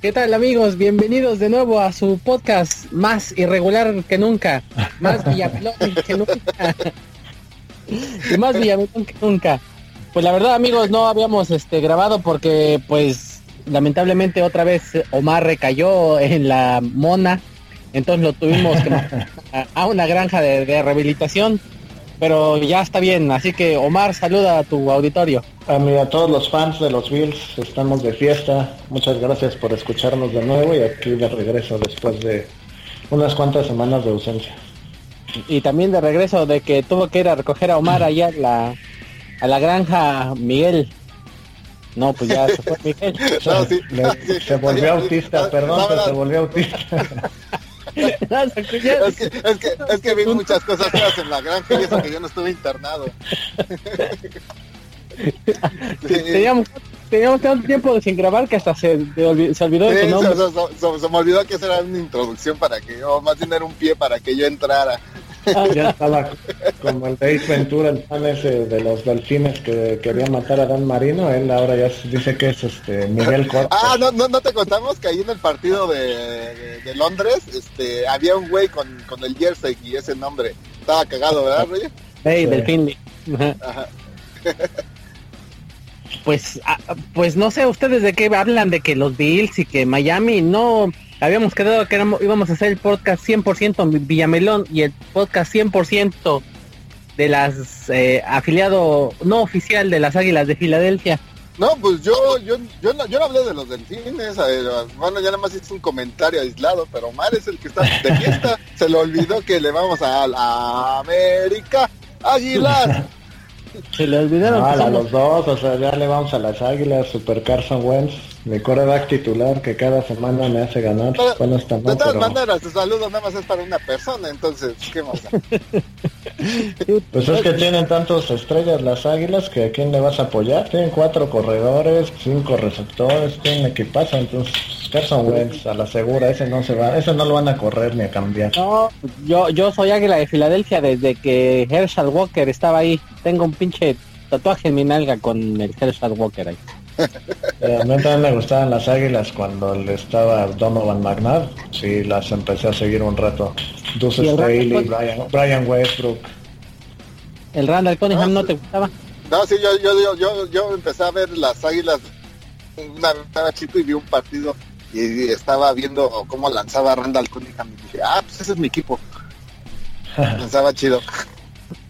¿Qué tal amigos? Bienvenidos de nuevo a su podcast más irregular que nunca, más Villamelón que nunca. y más Villamelón que nunca. Pues la verdad amigos no habíamos este grabado porque pues lamentablemente otra vez Omar recayó en la mona, entonces lo tuvimos que a, a una granja de, de rehabilitación pero ya está bien. Así que Omar, saluda a tu auditorio. A, mí, a todos los fans de los Bills, estamos de fiesta. Muchas gracias por escucharnos de nuevo y aquí de regreso después de unas cuantas semanas de ausencia. Y también de regreso de que tuvo que ir a recoger a Omar allá a la, a la granja Miguel. No, pues ya se fue Miguel. No, sí, Le, sí, se volvió sí, autista, perdón, pero se volvió autista. es, que, es, que, es que vi muchas cosas feas en la granja y eso que yo no estuve internado. teníamos, teníamos tanto tiempo sin grabar que hasta se, se olvidó, de sí, nombre. Se, se, se, me olvidó que esa era una introducción para que, o más bien era un pie para que yo entrara. Ah, ya estaba como el Dave Ventura, el fan ese de los delfines que quería matar a Dan Marino, él ahora ya dice que es este Miguel Cortes. Ah, no, no, no te contamos que ahí en el partido de, de, Londres, este, había un güey con, con, el jersey y ese nombre. Estaba cagado, ¿verdad, Roger? Hey, sí. delfín. Ajá. pues, ah, pues no sé ustedes de qué hablan, de que los Bills y que Miami no habíamos quedado que éramos, íbamos a hacer el podcast 100% Villamelón y el podcast 100% de las eh, afiliado no oficial de las Águilas de Filadelfia. No, pues yo yo yo no, yo no hablé de los delfines, eh, bueno, ya nada más hice un comentario aislado, pero Omar es el que está de fiesta, se le olvidó que le vamos a, a América Águilas. Se le olvidaron. Ah, a los dos, o sea, ya le vamos a las águilas, Super Carson Wentz, mi coreback titular que cada semana me hace ganar. Pero, bueno, está de todas pero... maneras, tu saludo nada más es para una persona, entonces, ¿qué más? pues es que tienen tantos estrellas las águilas que a quién le vas a apoyar. Tienen cuatro corredores, cinco receptores, tienen equipazo, entonces Carson Wentz a la segura, ese no se va, ese no lo van a correr ni a cambiar. No, yo, yo soy águila de Filadelfia desde que Herschel Walker estaba ahí. Tengo un pinche tatuaje en mi nalga con el Herschel Walker ahí. Eh, a mí también me gustaban las águilas cuando le estaba Donovan McNabb. Sí, las empecé a seguir un rato. Deuce Staley, Brian, Brian Westbrook. ¿El Randall Cunningham no, no te gustaba? No, sí, yo, yo, yo, yo, empecé a ver las águilas una vez chico y vi un partido y estaba viendo cómo lanzaba Randall Cunningham y dije, ah, pues ese es mi equipo. Lanzaba chido.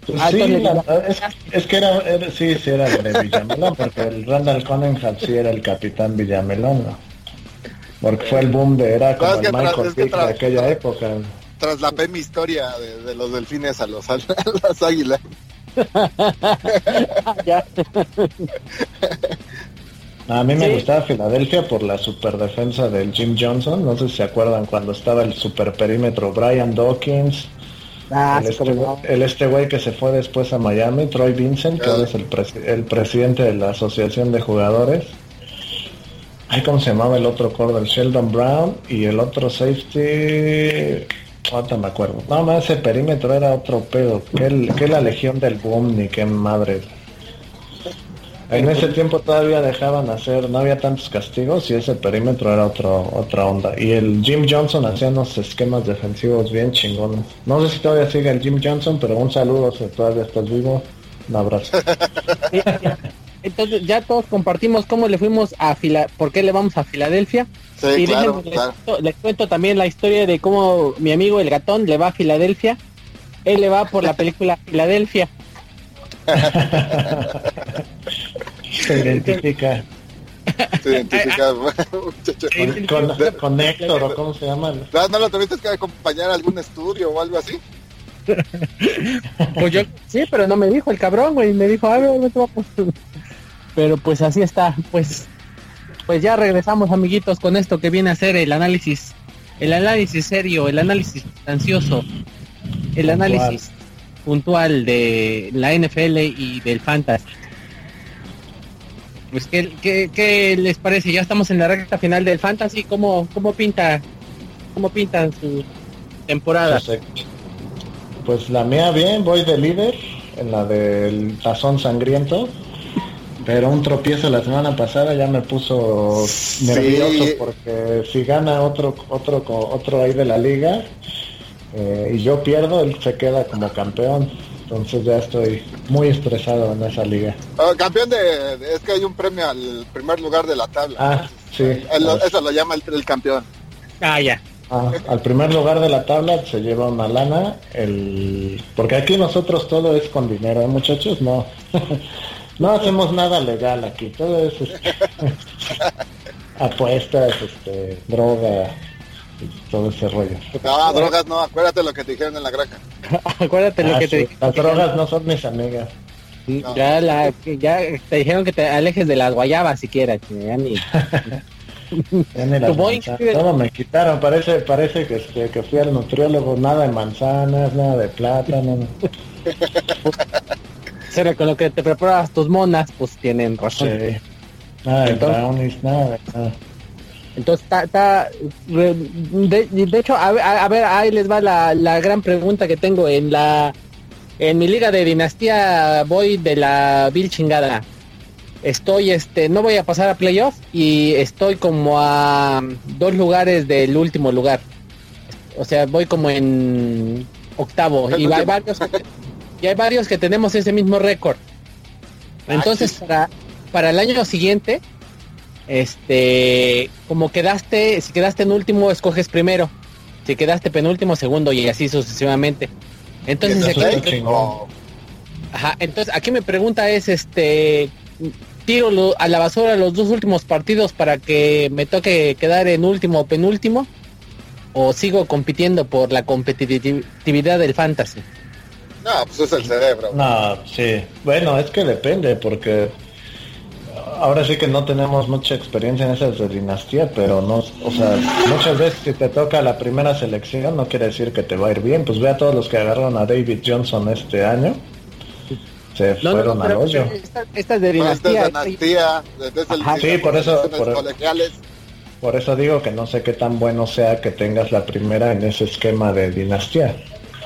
Pues sí, la, es, es, que era, era, sí, sí era de Villamelón, porque el Randall Cunningham sí era el capitán Villamelón, ¿no? Porque fue el boom de, era como no, el Michael tras, de aquella época. Traslapé mi historia de, de, los delfines a los a las águilas. A mí me sí. gustaba Filadelfia por la super defensa del Jim Johnson. No sé si se acuerdan cuando estaba el super perímetro Brian Dawkins. Ah, el, este, el, este güey que se fue después a Miami, Troy Vincent, que ahora es el, pres el, presidente de la asociación de jugadores. Ay, ¿cómo se llamaba el otro corner? Sheldon Brown y el otro safety. No me acuerdo. No, más ese perímetro era otro pedo. Que, el, que la legión del boom, ni qué madre. En ese tiempo todavía dejaban hacer, no había tantos castigos y ese perímetro era otro, otra onda. Y el Jim Johnson hacía unos esquemas defensivos bien chingones. No sé si todavía sigue el Jim Johnson, pero un saludo si todavía estás vivo. Un abrazo. Entonces ya todos compartimos cómo le fuimos a Fila, por qué le vamos a Filadelfia. Sí, y claro, les, claro. Cuento, les cuento también la historia de cómo mi amigo el gatón le va a Filadelfia. Él le va por la película Filadelfia. Se identifica. Se identifica, con, con, con, Héctor, o cómo se llama. No, no lo tuviste que acompañar a algún estudio o algo así. pues yo, sí, pero no me dijo el cabrón, güey. Me dijo, a ver, Pero pues así está, pues. Pues ya regresamos, amiguitos, con esto que viene a ser el análisis. El análisis serio, el análisis ansioso, el análisis puntual de la NFL y del fantasy. Pues ¿qué, qué, qué les parece? Ya estamos en la recta final del fantasy. ¿Cómo, cómo pinta cómo pintan su temporada? Pues, pues la mía bien, voy de líder en la del tazón sangriento. Pero un tropiezo la semana pasada ya me puso nervioso porque si gana otro otro otro ahí de la liga eh, y yo pierdo, él se queda como campeón. Entonces ya estoy muy estresado en esa liga. Oh, campeón de, es que hay un premio al primer lugar de la tabla. Ah, sí. eso lo llama el, campeón. Ah, ya. Ah, al primer lugar de la tabla se lleva una lana, el porque aquí nosotros todo es con dinero, ¿eh, muchachos? No. no hacemos nada legal aquí, todo es este, apuestas, este, droga, todo ese rollo. No, drogas no, acuérdate lo que te dijeron en la granja. acuérdate lo ah, que te dijeron. Las drogas no son mis amigas. Ya, la, ya te dijeron que te alejes de las guayabas siquiera, que ya ni... todo me quitaron, parece, parece que, este, que fui al nutriólogo, nada de manzanas, nada de plátano. Será con lo que te preparas tus monas, pues tienen razón. Nada de brownies, nada de nada. Entonces está, de, hecho, a, ver, ahí les va la, la, gran pregunta que tengo en la, en mi liga de dinastía voy de la vil chingada. Estoy, este, no voy a pasar a playoff y estoy como a dos lugares del último lugar. O sea, voy como en octavo y hay varios, y hay varios que tenemos ese mismo récord. Entonces, para, para el año siguiente, este, como quedaste, si quedaste en último, escoges primero. Si quedaste penúltimo, segundo y así sucesivamente. Entonces, aquí, ajá, entonces aquí me pregunta es, este, tiro a la basura los dos últimos partidos para que me toque quedar en último o penúltimo o sigo compitiendo por la competitividad del fantasy. No, pues es el cerebro. No, sí. Bueno, es que depende porque ahora sí que no tenemos mucha experiencia en esas de dinastía, pero no, o sea, muchas veces si te toca la primera selección no quiere decir que te va a ir bien. Pues ve a todos los que agarraron a David Johnson este año. Se fueron al hoyo. Esta, es de dinastía. sí, por eso. Por, eso digo que no sé qué tan bueno sea que tengas la primera en ese esquema de dinastía.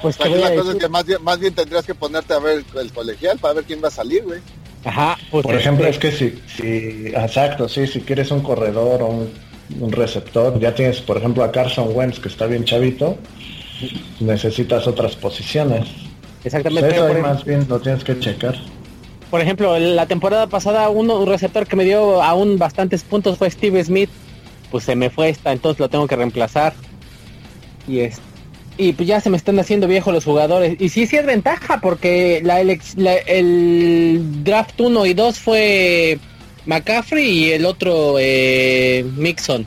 Pues la cosa es que más bien, más bien tendrías que ponerte a ver el colegial para ver quién va a salir, güey. Ajá, pues Por ejemplo, es que si, si, exacto, sí, si quieres un corredor o un, receptor, ya tienes, por ejemplo, a Carson Wentz, que está bien chavito, necesitas otras posiciones. Exactamente. Eso más bien lo tienes que checar. Por ejemplo, la temporada pasada uno, un receptor que me dio aún bastantes puntos fue Steve Smith, pues se me fue esta, entonces lo tengo que reemplazar. Y este y pues ya se me están haciendo viejos los jugadores. Y sí, sí es ventaja porque la, el draft 1 y 2 fue McCaffrey y el otro eh, Mixon.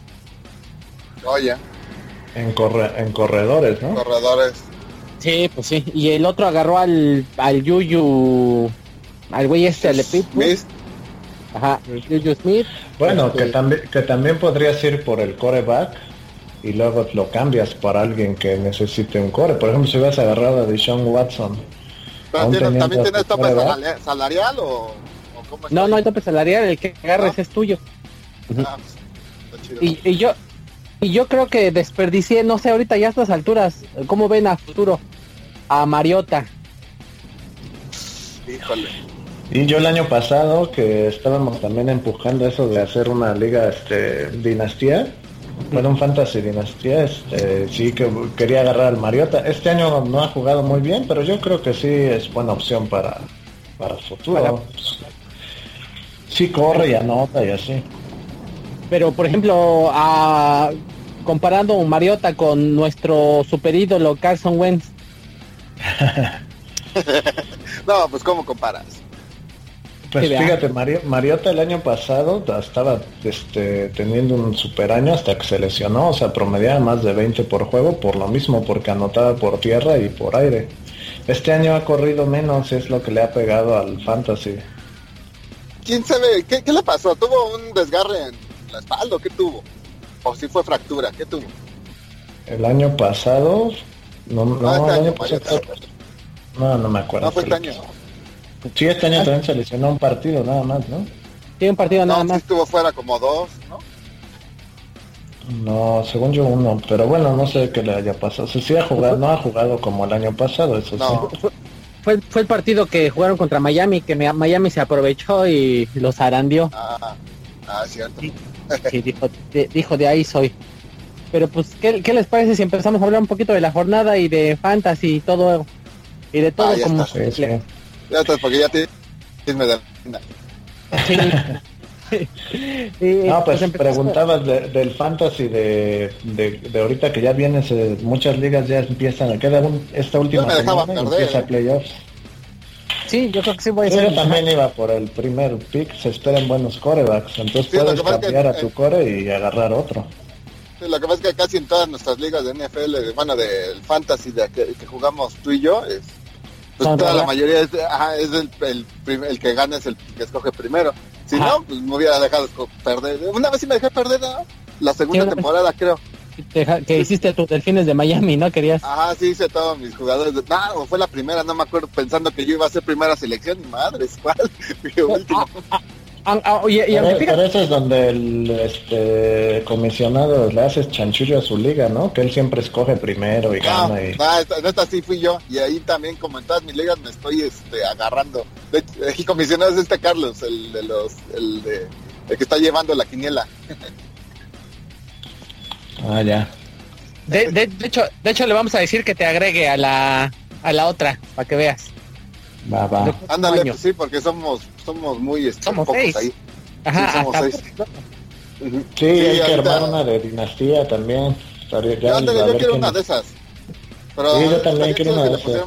Oye. En, corre en corredores, ¿no? Corredores. Sí, pues sí. Y el otro agarró al, al Yuyu, al güey este, al Smith. Ajá, Yuyu Smith. Bueno, que, este, también, que también podrías ir por el coreback y luego lo cambias para alguien que necesite un core. Por ejemplo, si hubieras agarrado a Deshaun Watson. ¿También tienes tope salarial, o, cómo No, no hay tope salarial, el que agarres es tuyo. Ah, y, y, yo y yo creo que desperdicié, no sé, ahorita ya a estas alturas, ¿cómo ven a futuro? A Mariota. Híjole. Y yo el año pasado que estábamos también empujando eso de hacer una liga este dinastía, bueno, un Fantasy Dinastía, este, sí que quería agarrar al Mariota. Este año no ha jugado muy bien, pero yo creo que sí es buena opción para, para el futuro. Sí corre y anota y así. Pero, por ejemplo, a, comparando un Mariota con nuestro super ídolo Carson Wentz. no, pues ¿cómo comparas? Pues fíjate, Mariota el año pasado estaba este, teniendo un super año hasta que se lesionó, o sea, promediaba más de 20 por juego por lo mismo, porque anotaba por tierra y por aire. Este año ha corrido menos, es lo que le ha pegado al fantasy. ¿Quién sabe? ¿Qué, le pasó? ¿Tuvo un desgarre en la espalda? ¿Qué tuvo? ¿O si fue fractura? ¿Qué tuvo? El año pasado... No, no, este año, no, no me acuerdo. No fue este año. Sí, este año también se lesionó un partido nada más, ¿no? Sí, un partido nada más. estuvo fuera como dos, ¿no? No, según yo uno, pero bueno, no sé qué le haya pasado. Si sí ha jugado, no ha jugado como el año pasado, eso no. sí. fue, fue el partido que jugaron contra Miami, que Miami se aprovechó y los arandió. Ah, ah cierto. Sí, dijo, de, dijo, de ahí soy. Pero pues, ¿qué, ¿qué, les parece si empezamos a hablar un poquito de la jornada y de fantasy y todo? Y de todo ah, como... Está, sí, Ya está, porque ya te... Sí. no, pues, pues preguntabas del fantasy de, de, ahorita que ya vienes, muchas ligas ya empiezan, a quedar esta última semana empieza playoffs. Sí, yo creo que sí voy a ser. también iba por el primer pick, se esperan buenos corebacks, entonces puedes cambiar a tu core y agarrar otro. lo que pasa es que casi en todas nuestras ligas de NFL, bueno, del fantasy de que, jugamos tú y yo, es, pues toda la mayoría es, es el, el, que gana es el que escoge primero. Si no, pues me hubiera dejado perder. Una vez sí me dejé perder la segunda temporada, creo. que hiciste tus delfines de Miami, ¿no? Querías. Ajá, sí hice todos mis jugadores. No, fue la primera, no me acuerdo, pensando que yo iba a ser primera selección. Madres, ¿cuál? último. Ah, ah, ah, y pero, eso es donde el este, comisionado le hace chanchullo a su liga, ¿no? Que él siempre escoge primero y gana. Y... en esta sí fui yo. Y ahí también, como en todas mis ligas, me estoy este, agarrando. De el comisionado es este Carlos, el de los, el de, el que está llevando la quiniela. ah, ya. De, de, hecho, de hecho le vamos a decir que te agregue a la, a la otra, para que veas. Va, va. Ándale, pues sí, porque somos, somos muy somos pocos ahí. Ajá, sí, somos seis. Sí, hay que armar una de dinastía también. yo, yo quiero una de esas. Pero sí, yo también quiero una de esas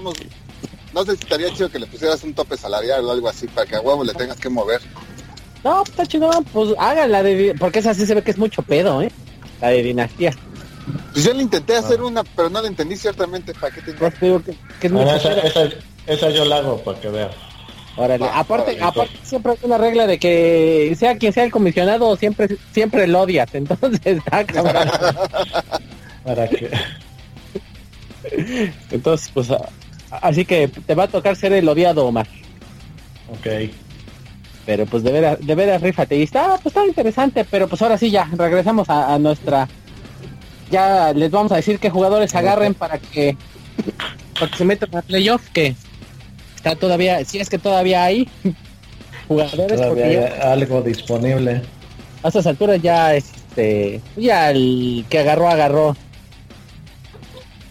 no sé si estaría chido que le pusieras un tope salarial o algo así para que a huevo le tengas que mover. No, está chido, pues hágala de... Porque esa sí se ve que es mucho pedo, ¿eh? La de dinastía. Pues yo le intenté hacer una, pero no la entendí ciertamente. ¿Para qué te pues que, es mucho esa, esa, esa, yo la hago para que vea. Órale. aparte, aparte siempre hay una regla de que sea quien sea el comisionado, siempre siempre lo odias. Entonces, está ¿Para qué? Entonces, pues Así que te va a tocar ser el odiado, Omar. Ok. Pero pues de veras, de veras, rífate. Y está, pues está interesante, pero pues ahora sí ya, regresamos a, nuestra... Ya les vamos a decir qué jugadores agarren para que, para que se metan a playoff, que está todavía, si es que todavía hay jugadores. Todavía algo disponible. A estas alturas ya, este, ya el que agarró, agarró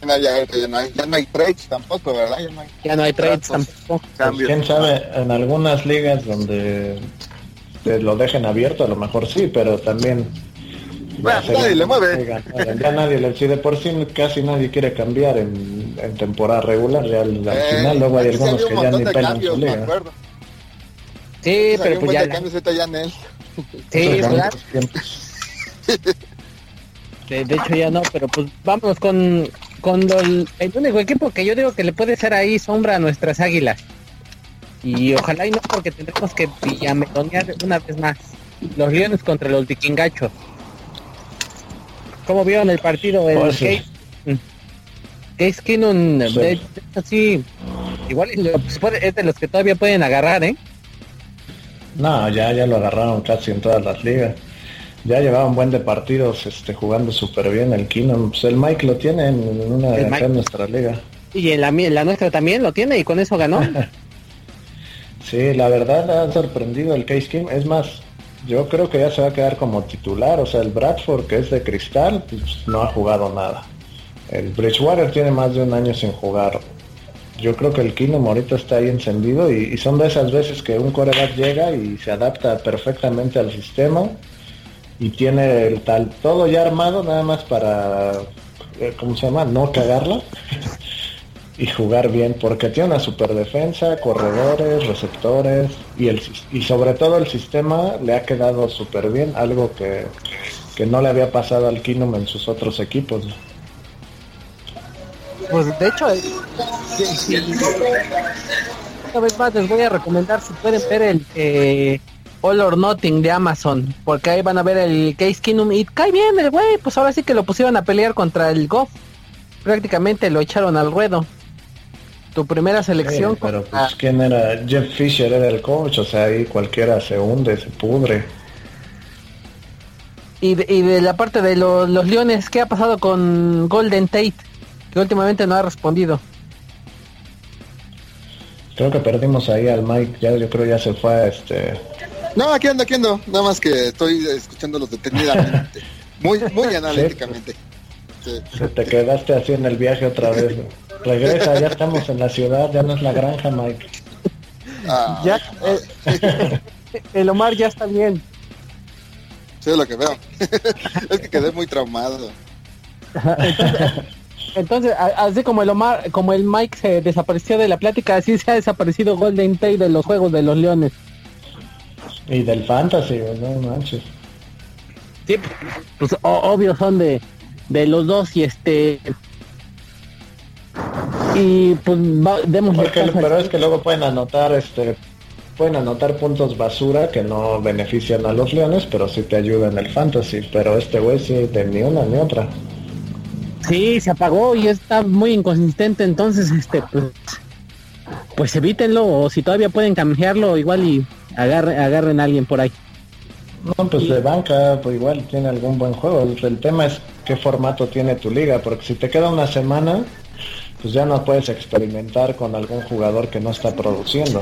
ya, no hay, ya no hay trades tampoco, ¿verdad? Ya no hay, ya no hay trades tampoco. Pues, ¿Quién sabe? En algunas ligas donde te lo dejen abierto, a lo mejor sí, pero también... Bueno, nadie le mueve. Ya nadie le decide por sí, casi nadie quiere cambiar en, en temporada regular. Ya al, al eh, final luego hay algunos que ya ni pelan su liga. Sí, pero pues ya... ya en él. Sí, ¿verdad? De, de, hecho ya no, pero pues vamos con con el, único equipo que yo digo que le puede ser ahí sombra a nuestras águilas. Y ojalá y no porque tendremos que villamelonear una vez más. Los Leones contra los Vikingachos. ¿Cómo vieron el partido? El pues Case, Case Keenum, así, igual es de los que todavía pueden agarrar, ¿eh? No, ya, ya lo agarraron casi en todas las ligas ya llevaba un buen de partidos este, jugando súper bien el Kino. Pues el Mike lo tiene en una de nuestra liga. Y en la, la nuestra también lo tiene y con eso ganó. sí, la verdad ha sorprendido el Case King. Es más, yo creo que ya se va a quedar como titular. O sea, el Bradford, que es de cristal, pues no ha jugado nada. El Bridgewater tiene más de un año sin jugar. Yo creo que el Kino ahorita está ahí encendido y, y son de esas veces que un coreback llega y se adapta perfectamente al sistema y tiene el tal todo ya armado nada más para eh, ¿cómo se llama? no cagarla y jugar bien porque tiene una super defensa, corredores, receptores y el y sobre todo el sistema le ha quedado súper bien, algo que, que no le había pasado al Kinum en sus otros equipos. Pues de hecho, una vez más les voy a recomendar si pueden ver el eh, All or Nothing de Amazon, porque ahí van a ver el Case Keenum y cae bien el güey, pues ahora sí que lo pusieron a pelear contra el Goff. Prácticamente lo echaron al ruedo. Tu primera selección. pero pues, quién era Jeff Fisher era el coach, o sea, ahí cualquiera se hunde, se pudre. Y de, y de la parte de los Leones, ¿qué ha pasado con Golden Tate? Que últimamente no ha respondido. Creo que perdimos ahí al Mike, ya yo creo ya se fue este... No, aquí ando, aquí ando, nada más que estoy escuchándolos detenidamente, muy, muy analíticamente. Te quedaste así en el viaje otra vez. Regresa, ya estamos en la ciudad, ya no es la granja, Mike. Ah, ya, eh, el Omar ya está bien. Sí, lo que veo. es que quedé muy traumado. Entonces, así como el Omar, como el Mike se desapareció de la plática, así se ha desaparecido Golden Tate de los Juegos de los Leones. Y del Fantasy, no manches. Sí, pues obvio son de, de los dos y este y pues demos pero es que luego pueden anotar este pueden anotar puntos basura que no benefician a los leones pero sí te ayudan en el fantasy pero este güey sí de ni una ni otra Sí, se apagó y está muy inconsistente, entonces este pues, pues evítenlo o si todavía pueden cambiarlo igual y agarren, agarren a alguien por ahí. No, pues de banca, pues igual tiene algún buen juego. El tema es qué formato tiene tu liga, porque si te queda una semana, pues ya no puedes experimentar con algún jugador que no está produciendo.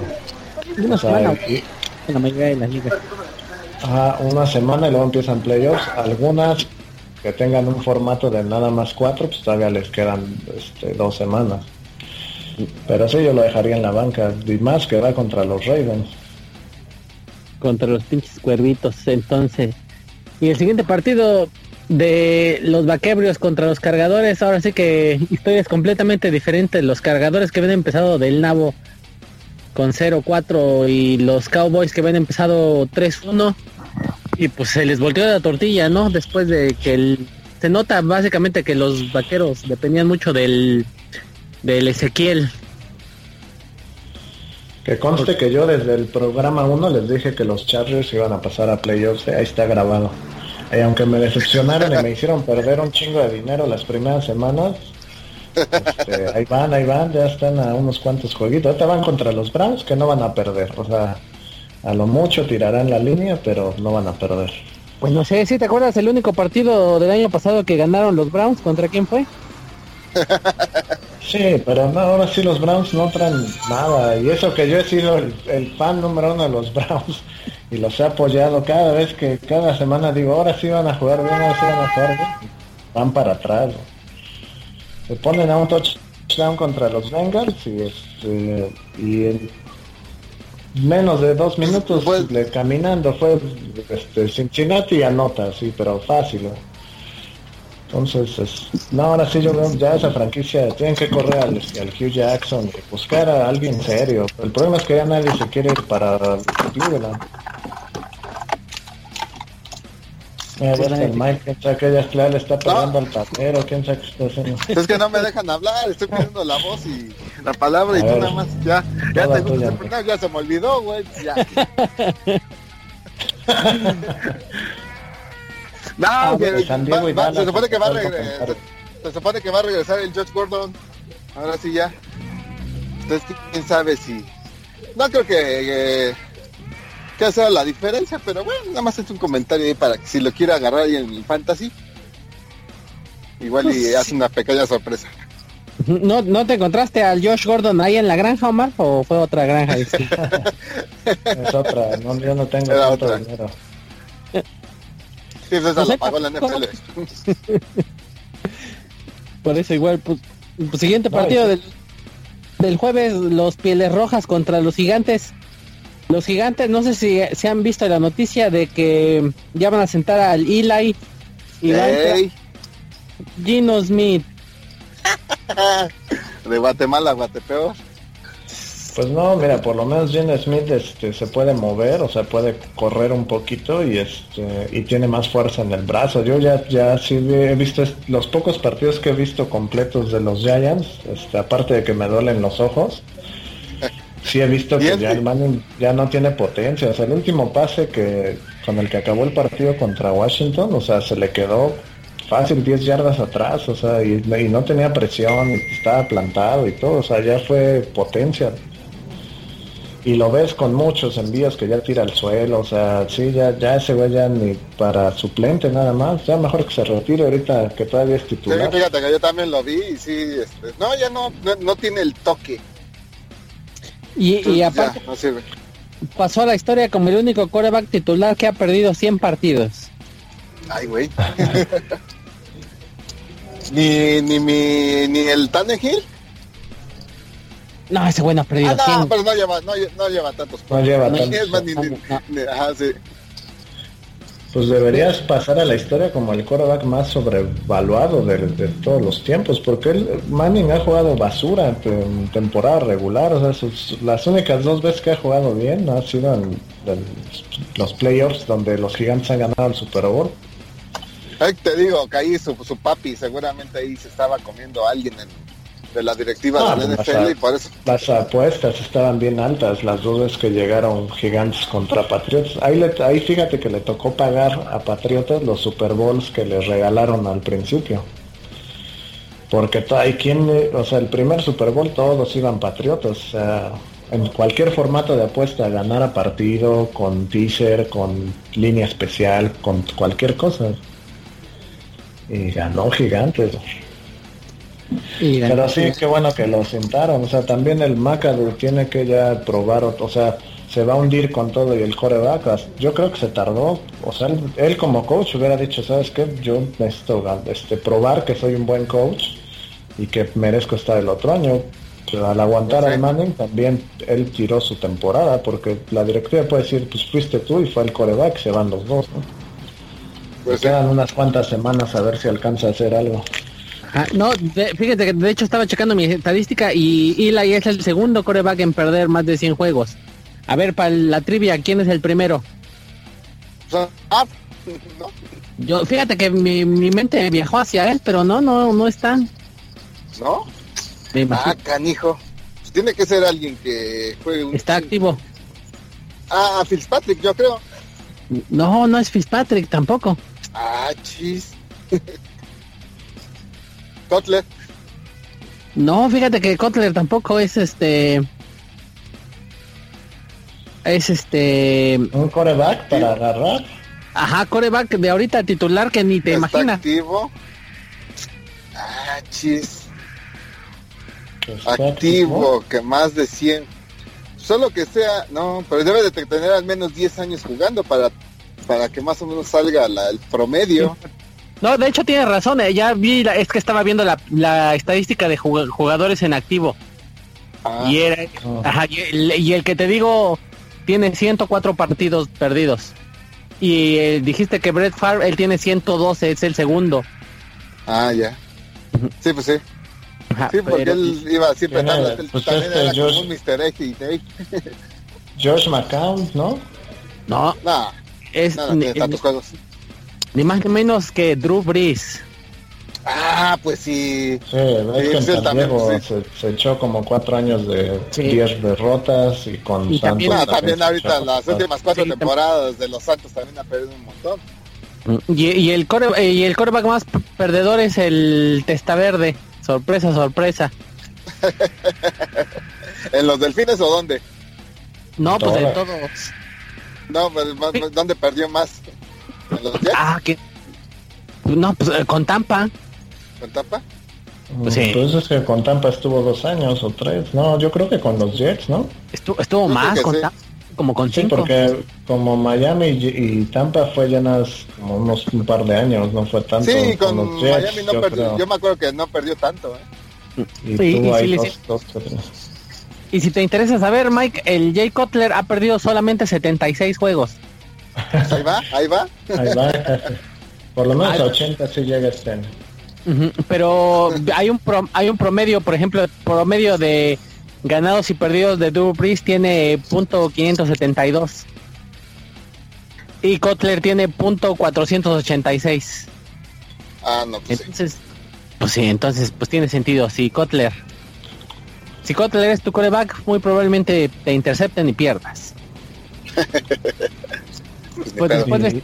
Una semana, en la mayoría de las ligas. una semana y luego empiezan playoffs. Algunas que tengan un formato de nada más cuatro, pues todavía les quedan este, dos semanas. Pero sí, yo lo dejaría en la banca. Y más que va contra los Ravens. Contra los pinches cuervitos, entonces. Y el siguiente partido de los vaquebrios contra los cargadores, ahora sí que historias completamente diferentes. Los cargadores que ven empezado del nabo con 0-4 y los Cowboys que ven empezado 3-1 y pues se les volteó la tortilla, ¿no? Después de que el, se nota básicamente que los vaqueros dependían mucho del, del Ezequiel. Que conste que yo desde el programa 1 les dije que los Chargers iban a pasar a playoffs, ahí está grabado. Y aunque me decepcionaron y me hicieron perder un chingo de dinero las primeras semanas, este, ahí van, ahí van, ya están a unos cuantos jueguitos. Ahorita van contra los Browns que no van a perder. O sea, a lo mucho tirarán la línea, pero no van a perder. Pues no sé, si te acuerdas el único partido del año pasado que ganaron los Browns, ¿contra quién fue? Sí, pero no, ahora sí los Browns no traen nada. Y eso que yo he sido el, fan número uno de los Browns y los he apoyado cada vez que cada semana digo, ahora sí van a jugar bien, ahora sí van a jugar bien. Van para atrás. Se ponen a un touchdown contra los Bengals y, este, y menos de dos minutos caminando fue este, Cincinnati anota, sí, pero fácil. Entonces, no, ahora sí yo veo ya esa franquicia, tienen que correr al, al Hugh Jackson y buscar a alguien serio. El problema es que ya nadie se quiere ir para Cleveland. Mira, ya el Mike, quién sabe que ya le está pegando al papero, quién sabe qué está haciendo. Es que no me dejan hablar, estoy pidiendo la voz y la palabra y tú nada más, ya, ya, te, tuya, no, ya se me olvidó, güey, ya. no, ah, que, va, va, se supone que va a regresar, se supone que va a regresar el George Gordon, ahora sí ya. Entonces, quién sabe si... No creo que... Eh, que hacer la diferencia, pero bueno, nada más es un comentario ahí para que si lo quiera agarrar ahí en el fantasy, igual y pues hace una pequeña sorpresa. ¿No, ¿No te encontraste al Josh Gordon ahí en la granja, Omar? ¿O fue otra granja? es otra, no, yo no tengo Era otra. dinero. Sí, pues esa la pagó la NFL. Por eso igual, pues, pues siguiente partido del, del jueves, los Pieles Rojas contra los Gigantes. Los gigantes, no sé si se han visto la noticia de que ya van a sentar al Eli y hey. Gino Smith. de Guatemala Guatepeor. Pues no, mira, por lo menos Gino Smith este, se puede mover, o sea, puede correr un poquito y este y tiene más fuerza en el brazo. Yo ya ya sí he visto los pocos partidos que he visto completos de los Giants, este, aparte de que me duelen los ojos, Sí, he visto que ya el man ya no tiene potencia. O sea, el último pase que con el que acabó el partido contra Washington, o sea, se le quedó fácil 10 yardas atrás, o sea, y, no tenía presión, estaba plantado y todo, o sea, ya fue potencia. Y lo ves con muchos envíos que ya tira al suelo, o sea, sí, ya, ya ese güey ya ni para suplente nada más, ya mejor que se retire ahorita que todavía es titular. fíjate que yo también lo vi y sí, este, no, ya no, no tiene el toque Y, aparte, pasó a la historia como el único coreback titular que ha perdido 100 partidos. Ay, güey. ni, ni, mi, ni el Tannehill. No, ese güey no ha perdido ah, no, pero no lleva, no, no lleva tantos. No lleva tantos. Ajá, sí. Pues deberías pasar a la historia como el quarterback más sobrevaluado de, todos los tiempos, porque él, Manning ha jugado basura en temporada regular, o sea, las únicas dos veces que ha jugado bien ha sido en, los playoffs donde los gigantes han ganado el Super Bowl. te digo que ahí su, su papi seguramente ahí se estaba comiendo a alguien en, de la directiva de la NFL las, y por eso... Las apuestas estaban bien altas, las dudas que llegaron gigantes contra Patriotas. Ahí, ahí fíjate que le tocó pagar a Patriotas los Super Bowls que les regalaron al principio. Porque hay quien, o sea, el primer Super Bowl todos iban Patriotas. Sea, en cualquier formato de apuesta, ganar a partido, con teaser, con línea especial, con cualquier cosa. Y ganó gigantes. Pero sí, qué bueno que lo sentaron. O sea, también el McAdoo tiene que ya probar, o sea, se va a hundir con todo y el coreback. Yo creo que se tardó. O sea, él, como coach hubiera dicho, ¿sabes qué? Yo necesito este, probar que soy un buen coach y que merezco estar el otro año. Pero al aguantar al Manning también él tiró su temporada porque la directiva puede decir, pues fuiste tú y fue el coreback, se van los dos. ¿no? Pues quedan unas cuantas semanas a ver si alcanza a hacer algo. Ah, no, fíjate que de hecho estaba checando mi estadística y Eli es el segundo coreback en perder más de 100 juegos. A ver, para la trivia, ¿quién es el primero? Ah, Yo, fíjate que mi, mente viajó hacia él, pero no, no, no está. ¿No? Ah, canijo. Pues tiene que ser alguien que juegue un... Está activo. Ah, Fitzpatrick, yo creo. No, no es Fitzpatrick tampoco. Ah, chis. Kotler. No, fíjate que Kotler tampoco es este. Es este. Un coreback para agarrar. Ajá, coreback de ahorita titular que ni te imaginas. Activo. Ah, chis. Activo, que más de 100. Solo que sea, no, pero debe de tener al menos 10 años jugando para, para que más o menos salga el promedio. No, de hecho tiene razón, eh, ya vi, es que estaba viendo la, estadística de jugadores en activo. Ah. y, era, ajá, y, el, que te digo tiene 104 partidos perdidos. Y eh, dijiste que Brett Favre, él tiene 112, es el segundo. Ah, ya. Sí, pues sí. sí, porque él iba siempre dando, pues también este era Josh, como un Mr. X y Josh McCown, ¿no? No. No. Es, no tantos juegos. Ni más ni menos que Drew Brees. Ah, pues sí. Sí, es que en San Diego se, echó como cuatro años de 10 derrotas y con y también, ah, también ahorita las últimas cuatro temporadas de los Santos también ha perdido un montón. Y, el core, eh, y el coreback más perdedor es el Testa Verde. Sorpresa, sorpresa. ¿En los delfines o dónde? No, pues en todos. No, pues, ¿dónde perdió más? Ah, que... No, pues eh, con Tampa. ¿Con Tampa? Pues sí. Pues es que con Tampa estuvo dos años o tres. No, yo creo que con los Jets, ¿no? Estuvo, estuvo más con Tampa, como con sí, porque como Miami y, Tampa fue llenas como unos un par de años, no fue tanto. Sí, con, los Jets, Miami no yo perdió. Yo me acuerdo que no perdió tanto, ¿eh? Y sí, ahí dos, y si te interesa saber, Mike, el Jay Cutler ha perdido solamente 76 juegos. Ahí va, ahí va. Ahí va. Por lo menos a 80 si llega este año. Pero hay un hay un promedio, por ejemplo, el promedio de ganados y perdidos de Drew Brees tiene punto 572 y Kotler tiene punto 486. Ah, no, pues entonces, pues sí, entonces pues tiene sentido. Si Kotler, si Kotler es tu coreback, muy probablemente te intercepten y pierdas. Pues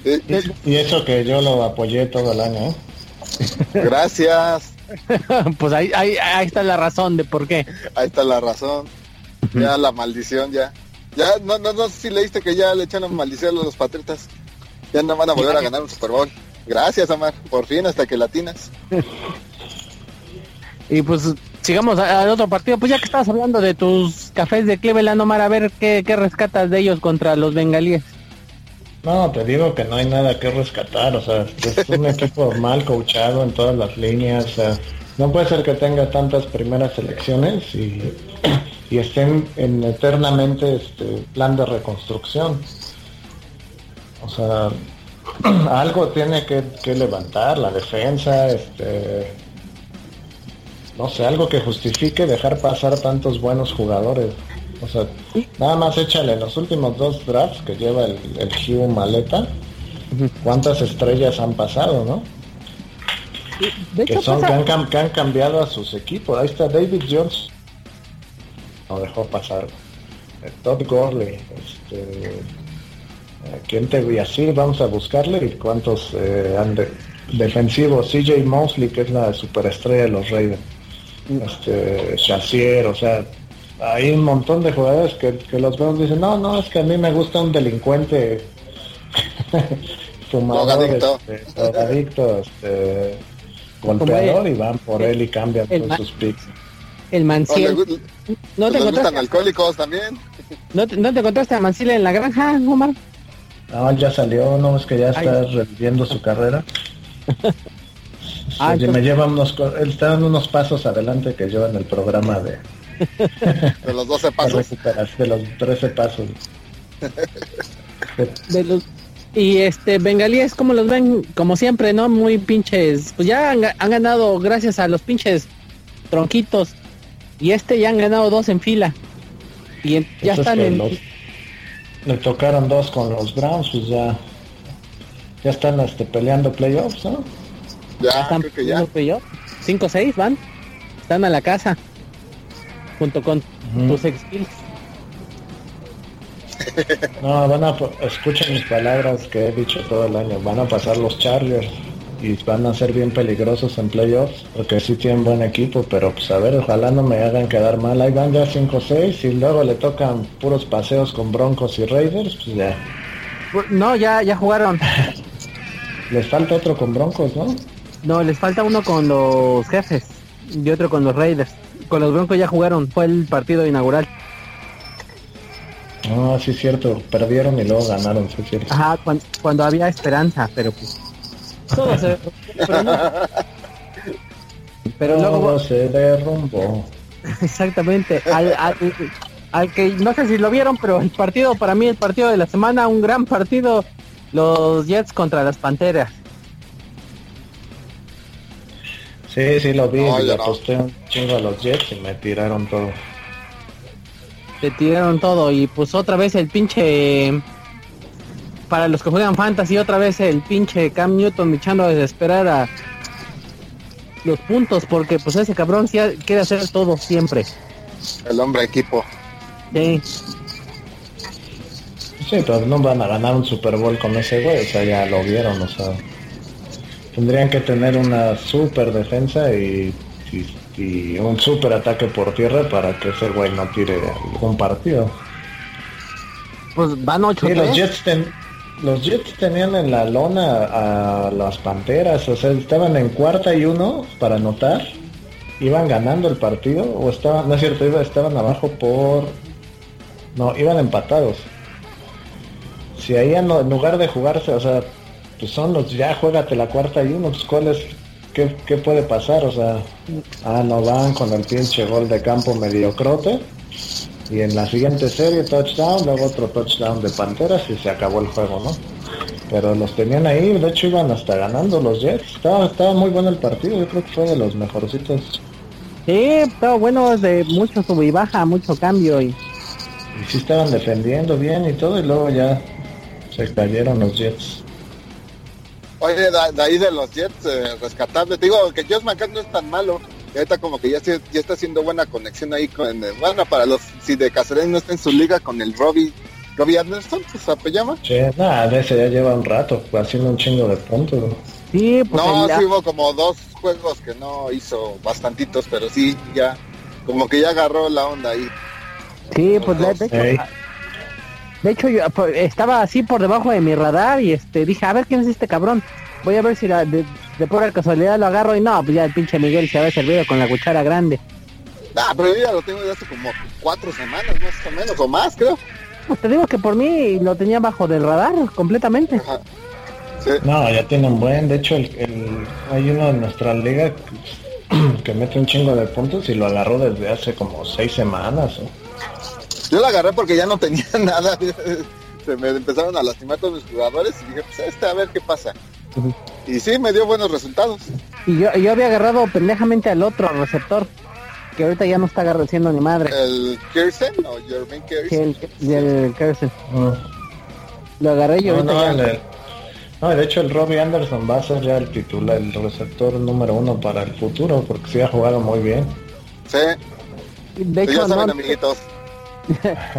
y, eso que yo lo apoyé todo el año. ¿eh? Gracias. pues ahí, ahí, ahí está la razón de por qué. Ahí está la razón. Ya la maldición ya. Ya no, no, no sé si leíste que ya le echan la maldición a los patriotas. Ya no van a volver a ganar un Super Bowl. Gracias, Amar. Por fin hasta que latinas. y pues sigamos al otro partido. Pues ya que estabas hablando de tus cafés de Cleveland, Omar, a ver qué, qué rescatas de ellos contra los bengalíes. No, te digo que no hay nada que rescatar, o sea, es un equipo mal coachado en todas las líneas, o sea, no puede ser que tenga tantas primeras selecciones y, y estén en eternamente este plan de reconstrucción. O sea, algo tiene que, que levantar la defensa, este no sé, algo que justifique dejar pasar tantos buenos jugadores. O sea, nada más échale los últimos dos drafts que lleva el, el Hugh Maleta. ¿Cuántas estrellas han pasado, no? que son que han, cambiado a sus equipos. Ahí está David Jones. No dejó pasar. Eh, Todd Gurley. Este, eh, ¿Quién te voy a decir? Vamos a buscarle y cuántos eh, han de, defensivos. CJ Mosley, que es la superestrella de los Raiders. Este, Chassier, o sea, hay un montón de jugadores que, los veo dicen, no, no, es que a mí me gusta un delincuente fumador, este, adicto, este, golpeador y van por él y cambian todos sus picks. El Manciel. ¿No, te gustan alcohólicos también? ¿No te, ¿No te encontraste a Manciel en la granja, Omar? No, ya salió, no, es que ya está reviviendo su carrera. ah, me lleva unos, él está dando unos pasos adelante que yo en el programa de, de los 12 pasos. De los 13 pasos. De los, y este, bengalíes, como los ven? Como siempre, ¿no? Muy pinches. Pues ya han, ganado gracias a los pinches tronquitos. Y este ya han ganado dos en fila. Y ya están en... le tocaron dos con los Browns, pues ya... Ya están este, peleando playoffs, ¿no? Ya, están creo que ya. Playoffs. 5-6 van. Están a la casa junto con tus ex No, van a, escuchen mis palabras que he dicho todo el año, van a pasar los Chargers y van a ser bien peligrosos en playoffs, porque sí tienen buen equipo, pero pues a ver, ojalá no me hagan quedar mal, ahí van ya 5-6 y luego le tocan puros paseos con Broncos y Raiders, pues ya. No, ya, ya jugaron. les falta otro con Broncos, ¿no? No, les falta uno con los jefes y otro con los Raiders con los Broncos ya jugaron, fue el partido inaugural. Ah, sí es cierto, perdieron y luego ganaron, sí es cierto. Ajá, cuando, había esperanza, pero pues todo se pero, luego se derrumbó. Exactamente, al, al, que no sé si lo vieron, pero el partido para mí el partido de la semana, un gran partido, los Jets contra las Panteras. Sí, sí, lo vi, le aposté un chingo a los Jets y me tiraron todo. Te tiraron todo y pues otra vez el pinche... Para los que juegan Fantasy, otra vez el pinche Cam Newton echando a desesperar a los puntos porque pues ese cabrón sí quiere hacer todo siempre. El hombre equipo. Sí. Sí, pero no van a ganar un Super Bowl con ese güey, o sea, ya lo vieron, o sea tendrían que tener una super defensa y, un super ataque por tierra para que ese güey no tire un partido. Pues van ocho los Jets los Jets tenían en la lona a las Panteras, o sea, estaban en cuarta y uno para anotar, iban ganando el partido o estaban, no es cierto, iba, estaban abajo por no, iban empatados. Si ahí en lugar de jugarse, o sea, pues son los, ya juégate la cuarta y uno, pues cuál es, qué, puede pasar, o sea, ah, no van con el pinche gol de campo mediocrote, y en la siguiente serie touchdown, luego otro touchdown de Panteras y se acabó el juego, ¿no? Pero los tenían ahí, de hecho iban hasta ganando los Jets, estaba, estaba muy bueno el partido, yo creo que fue de los mejorcitos. Sí, estaba bueno de mucho sub y baja, mucho cambio y... Y sí estaban defendiendo bien y todo y luego ya se cayeron los Jets. Oye, de, ahí de los Jets eh, rescatables, digo que Josh McCann no es tan malo. Y ahorita como que ya, ya está haciendo buena conexión ahí con, eh, bueno, para los, si de Caceres no está en su liga con el Robbie, Robbie Anderson, ¿se pues, llama? Sí, nada, de ese ya lleva un rato, haciendo un chingo de puntos. Sí, pues No, sí hubo como dos juegos que no hizo bastantitos, pero sí, ya, como que ya agarró la onda ahí. Sí, pues de, hecho, de hecho, yo pues, estaba así por debajo de mi radar y este dije, a ver quién es este cabrón. Voy a ver si la, de, de pura casualidad lo agarro y no, pues ya el pinche Miguel se había servido con la cuchara grande. Ah, pero yo ya lo tengo desde hace como cuatro semanas, más o menos, o más, creo. Pues te digo que por mí lo tenía bajo del radar completamente. No, ya tienen buen. De hecho, el, hay uno en nuestra liga que, mete un chingo de puntos y lo agarró desde hace como seis semanas. Yo lo agarré porque ya no tenía nada. Se me empezaron a lastimar todos mis jugadores y dije, pues este, a ver qué pasa. Y sí, me dio buenos resultados. Y yo, yo había agarrado pendejamente al otro receptor, que ahorita ya no está agarrando ni madre. ¿El Kirsten o Jermaine Kirsten? el, el Kirsten. Ah. Lo agarré yo ahorita ya... No, de hecho el Robbie Anderson va a ser ya el titular, el receptor número uno para el futuro, porque sí ha jugado muy bien. Sí. De hecho, no, amiguitos.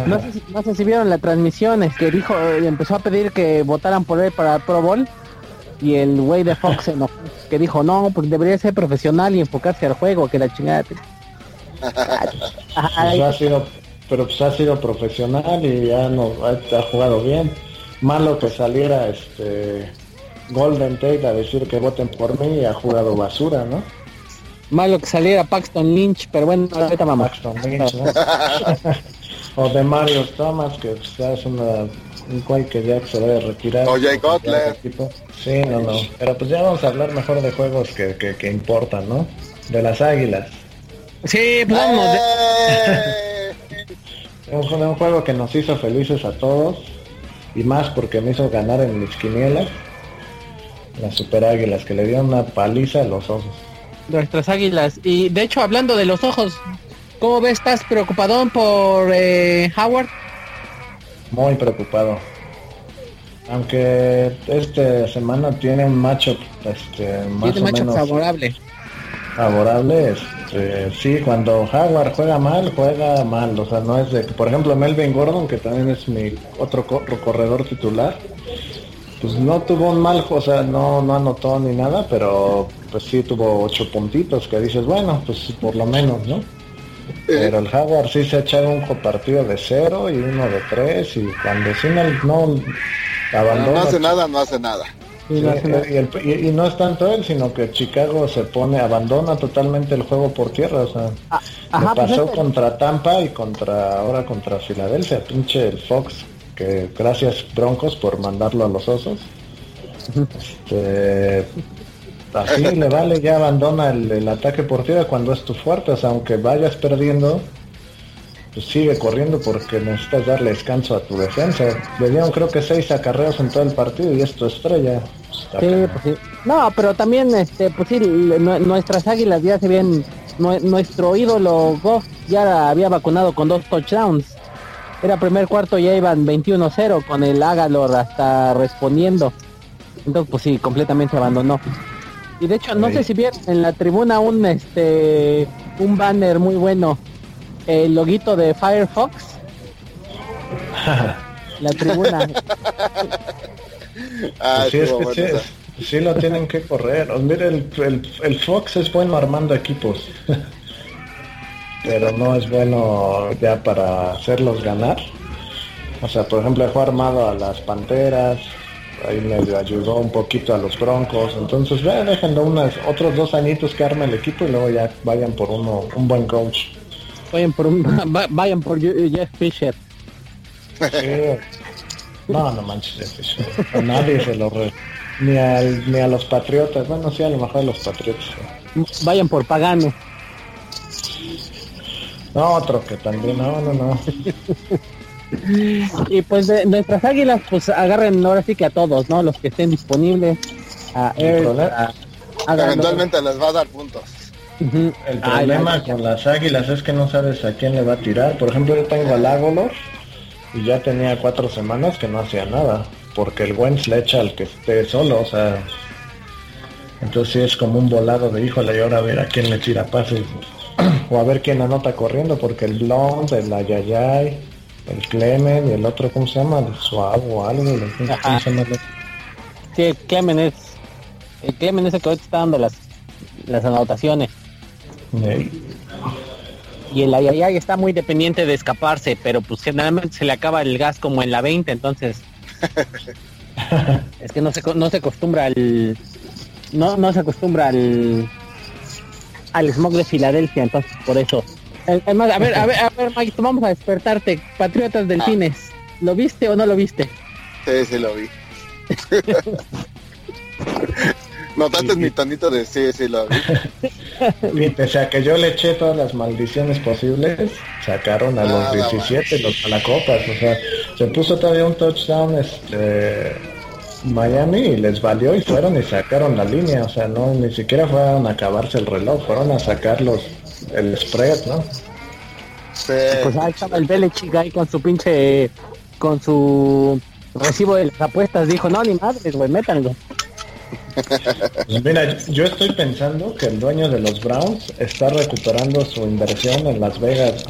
No, sé si, no sé si vieron la transmisión, es que dijo, empezó a pedir que votaran por él para Pro Bowl y el güey de Fox que dijo, no, porque debería ser profesional y enfocarse al juego, que la chingada. pues ha sido, pero pues ha sido profesional y ya no ha jugado bien malo que saliera este Golden Tate a decir que voten por mí y ha jugado basura, ¿no? Malo que saliera Paxton Lynch, pero bueno, ahorita mamá. Paxton Lynch, ¿no? o de Mario Thomas, que ya es una, un cual que ya se debe retirar. O Jay Cutler. Sí, no, no. Pero pues ya vamos a hablar mejor de juegos que, que, que importan, ¿no? De las águilas. Sí, pues vamos. ¡Eh! un, un juego que nos hizo felices a todos y más porque me hizo ganar en mis quinielas las super águilas que le dieron una paliza a los ojos. Nuestras águilas. Y de hecho, hablando de los ojos, ¿cómo ves? ¿Estás preocupado por eh, Howard? Muy preocupado. Aunque esta semana tiene un matchup este, más o menos favorable. Favorable, este, sí, cuando Howard juega mal, juega mal. O sea, no es de por ejemplo, Melvin Gordon, que también es mi otro corredor titular, pues no tuvo un mal, o sea, no, no anotó ni nada, pero pues sí tuvo ocho puntitos, que dices, bueno, pues por lo menos, ¿no? Pero el Howard sí se ha echado un partido de cero y uno de tres, y cuando sí no, no abandona. No hace nada, no hace nada. Y, no es tanto él, sino que Chicago se pone, abandona totalmente el juego por tierra. O sea, ah, pues pasó contra Tampa y contra ahora contra Filadelfia, pinche el Fox, que gracias Broncos por mandarlo a los osos. Este, así le vale, ya abandona el, el, ataque por tierra cuando es tu fuerte, o sea, aunque vayas perdiendo, pues sigue corriendo porque necesitas darle descanso a tu defensa. Le dieron creo que seis acarreos en todo el partido y esto estrella. Sí, pues sí. No, pero también, este, pues sí, nuestras águilas ya se ven, nuestro ídolo Goff ya había vacunado con dos touchdowns. Era primer cuarto, ya iban 21-0 con el Agalor hasta respondiendo. Entonces, pues sí, completamente abandonó. Y de hecho, no sé si vieron en la tribuna un, este, un banner muy bueno el loguito de Firefox. la tribuna. Ah, sí, es que sí, lo tienen que correr. Mira, el, el, Fox es bueno armando equipos. Pero no es bueno ya para hacerlos ganar. O sea, por ejemplo, dejó armado a las Panteras, ahí me ayudó un poquito a los Broncos. Entonces, vean, déjenlo unos otros dos añitos que arme el equipo y luego ya vayan por uno, un buen coach. Vayan por un, vayan por Jeff Fisher. No, no manches Jeff Fisher. nadie se lo re... ni, al, ni a los patriotas. Bueno, sí, a lo mejor a los patriotas. Vayan por Pagano. No, otro que también, no, no, no. y pues de nuestras águilas, pues agarren ahora sí que a todos, ¿no? Los que estén disponibles. A, Eventualmente les va a dar puntos. El problema con las águilas es que no sabes a quién le va a tirar. Por ejemplo, yo tengo al Ágolor y ya tenía cuatro semanas que no hacía nada. Porque el Wentz le echa al que esté solo, o sea. Entonces es como un volado de híjole y ahora a ver a quién le tira pases. o a ver quién anota corriendo, porque el Blond, el Ayayay, el Clemen y el otro, ¿cómo se llama? El Suave o algo. ¿cómo se llama? Sí, el Clemen es. El Clemen es el que hoy está dando las, las anotaciones. Y el Ayayay está muy dependiente de escaparse, pero pues generalmente se le acaba el gas como en la 20, entonces es que no se no se acostumbra al no no se acostumbra al al smog de Filadelfia, entonces por eso Además, a ver, a ver, a ver, Mike, vamos a despertarte. Patriotas Delfines, ¿lo viste o no lo viste? Sí, sí lo vi. ¿Notaste mi tonito de sí, sí lo vi? Y pese a que yo le eché todas las maldiciones posibles, sacaron a los 17 los malacopas. O sea, se puso todavía un touchdown este Miami y les valió y fueron y sacaron la línea. O sea, no ni siquiera fueron a acabarse el reloj, fueron a sacar los, el spread, ¿no? Pues ahí estaba el Belichick ahí con su pinche, con su recibo de las apuestas. Dijo, no, ni madres, güey, métanlo. Pues mira, yo estoy pensando que el dueño de los Browns está recuperando su inversión en Las Vegas.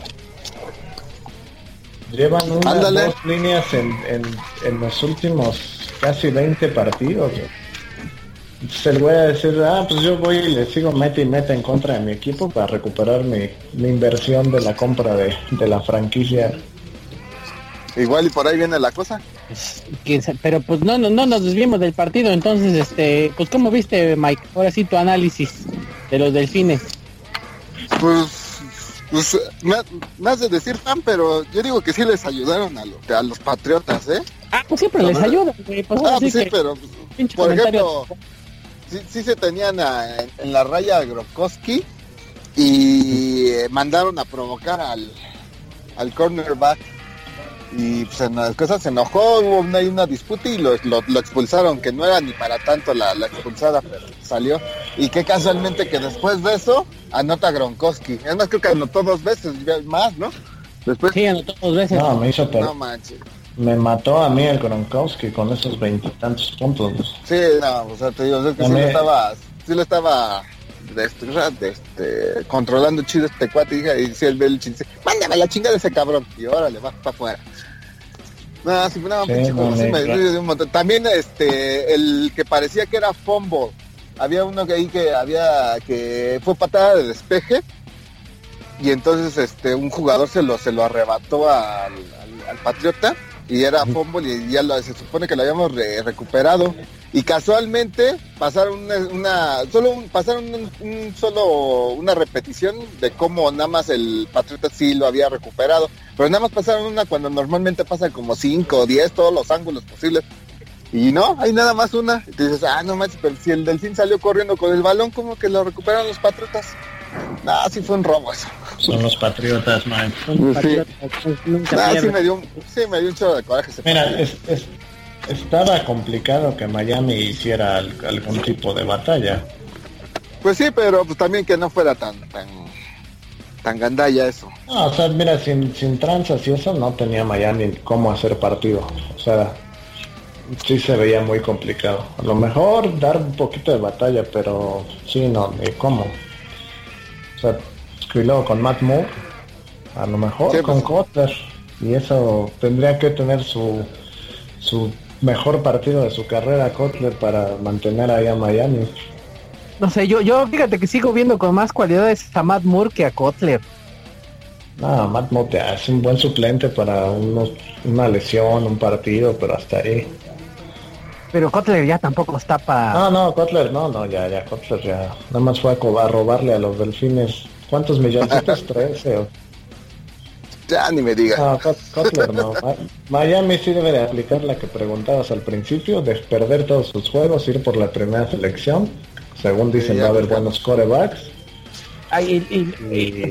Llevan unas dos líneas en, en, los últimos casi 20 partidos. Se le voy a decir, ah, pues yo voy y le sigo meta y meta en contra de mi equipo para recuperar mi, mi inversión de la compra de, de la franquicia Igual y por ahí viene la cosa. pero pues no, no, no nos desviemos del partido, entonces, este, pues ¿cómo viste, Mike? Ahora sí tu análisis de los delfines. Pues, pues me, has de decir fan, pero yo digo que sí les ayudaron a, a los patriotas, ¿eh? Ah, pues siempre les ayudan, pues, ah, pues sí, pero, por ejemplo, sí, se tenían en, la raya Gronkowski y mandaron a provocar al, al cornerback y pues en las cosas se enojó, hubo una, una disputa y lo, lo, expulsaron, que no era ni para tanto la, la, expulsada, pero salió. Y que casualmente que después de eso anota Gronkowski. Es más, creo que anotó dos veces más, ¿no? Después... Sí, anotó dos veces. No, me hizo No manches. Me mató a mí el Gronkowski con esos veintitantos puntos. Sí, no, o sea, te digo, es que sí lo estaba, sí lo estaba este, este, controlando chido este cuate y dice el Belichick dice, mándame la chingada de ese cabrón y órale, va para afuera. No, sí, no, de un montón. También este, el que parecía que era Fumble, había uno que ahí que había, que fue patada de despeje y entonces este, un jugador se lo, se lo arrebató al, al Patriota y era fútbol y ya se supone que lo habíamos recuperado y casualmente pasaron una, solo pasaron un, solo una repetición de cómo nada más el Patriota sí lo había recuperado pero nada más pasaron una cuando normalmente pasan como 5 o 10 todos los ángulos posibles y no, hay nada más una. Y dices, ah, no manches, pero si el Delfín salió corriendo con el balón, como que lo recuperaron los Patriotas. No, sí fue un robo eso. Son los Patriotas, man. Sí. sí, me dio, sí, me dio un chorro de coraje. Mira, es, estaba complicado que Miami hiciera algún tipo de batalla. Pues sí, pero pues también que no fuera tan tan tan gandalla eso. No, o sea, mira, sin, sin tranzas y eso no tenía Miami cómo hacer partido. O sea, sí se veía muy complicado. A lo mejor dar un poquito de batalla, pero sí, no, ni cómo. Sea, y luego con Matt Moore, a lo mejor con Kotler, y eso tendría que tener su, su mejor partido de su carrera Kotler para mantener ahí a Miami. No sé, yo, yo fíjate que sigo viendo con más cualidades a Matt Moore que a Kotler. No, Matt Moore es un buen suplente para unos, una lesión, un partido, pero hasta ahí. Pero Kotler ya tampoco está para... No, no, Kotler, no, no, ya, ya, Kotler ya. Nada más fue a, robarle a los delfines. ¿Cuántos millones? ¿Trece o...? Ya ni me digas. No, Kotler no. Miami sí debe de aplicar la que preguntabas al principio, de perder todos sus juegos, ir por la primera selección. Según dicen, va a haber buenos corebacks.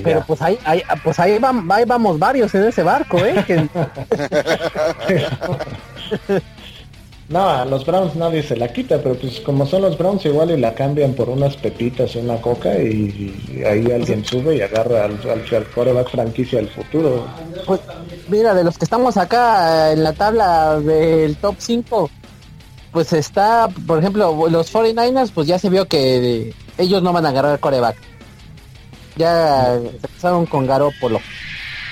pero pues ahí, pues ahí, vamos varios en ese barco, ¿eh? No, a los Browns nadie se la quita, pero pues como son los Browns igual y la cambian por unas pepitas y una coca y, ahí alguien sube y agarra al, al, coreback franquicia del futuro. Pues mira, de los que estamos acá en la tabla del top 5, pues está, por ejemplo, los 49ers, pues ya se vio que ellos no van a agarrar coreback. Ya se empezaron con Garópolo.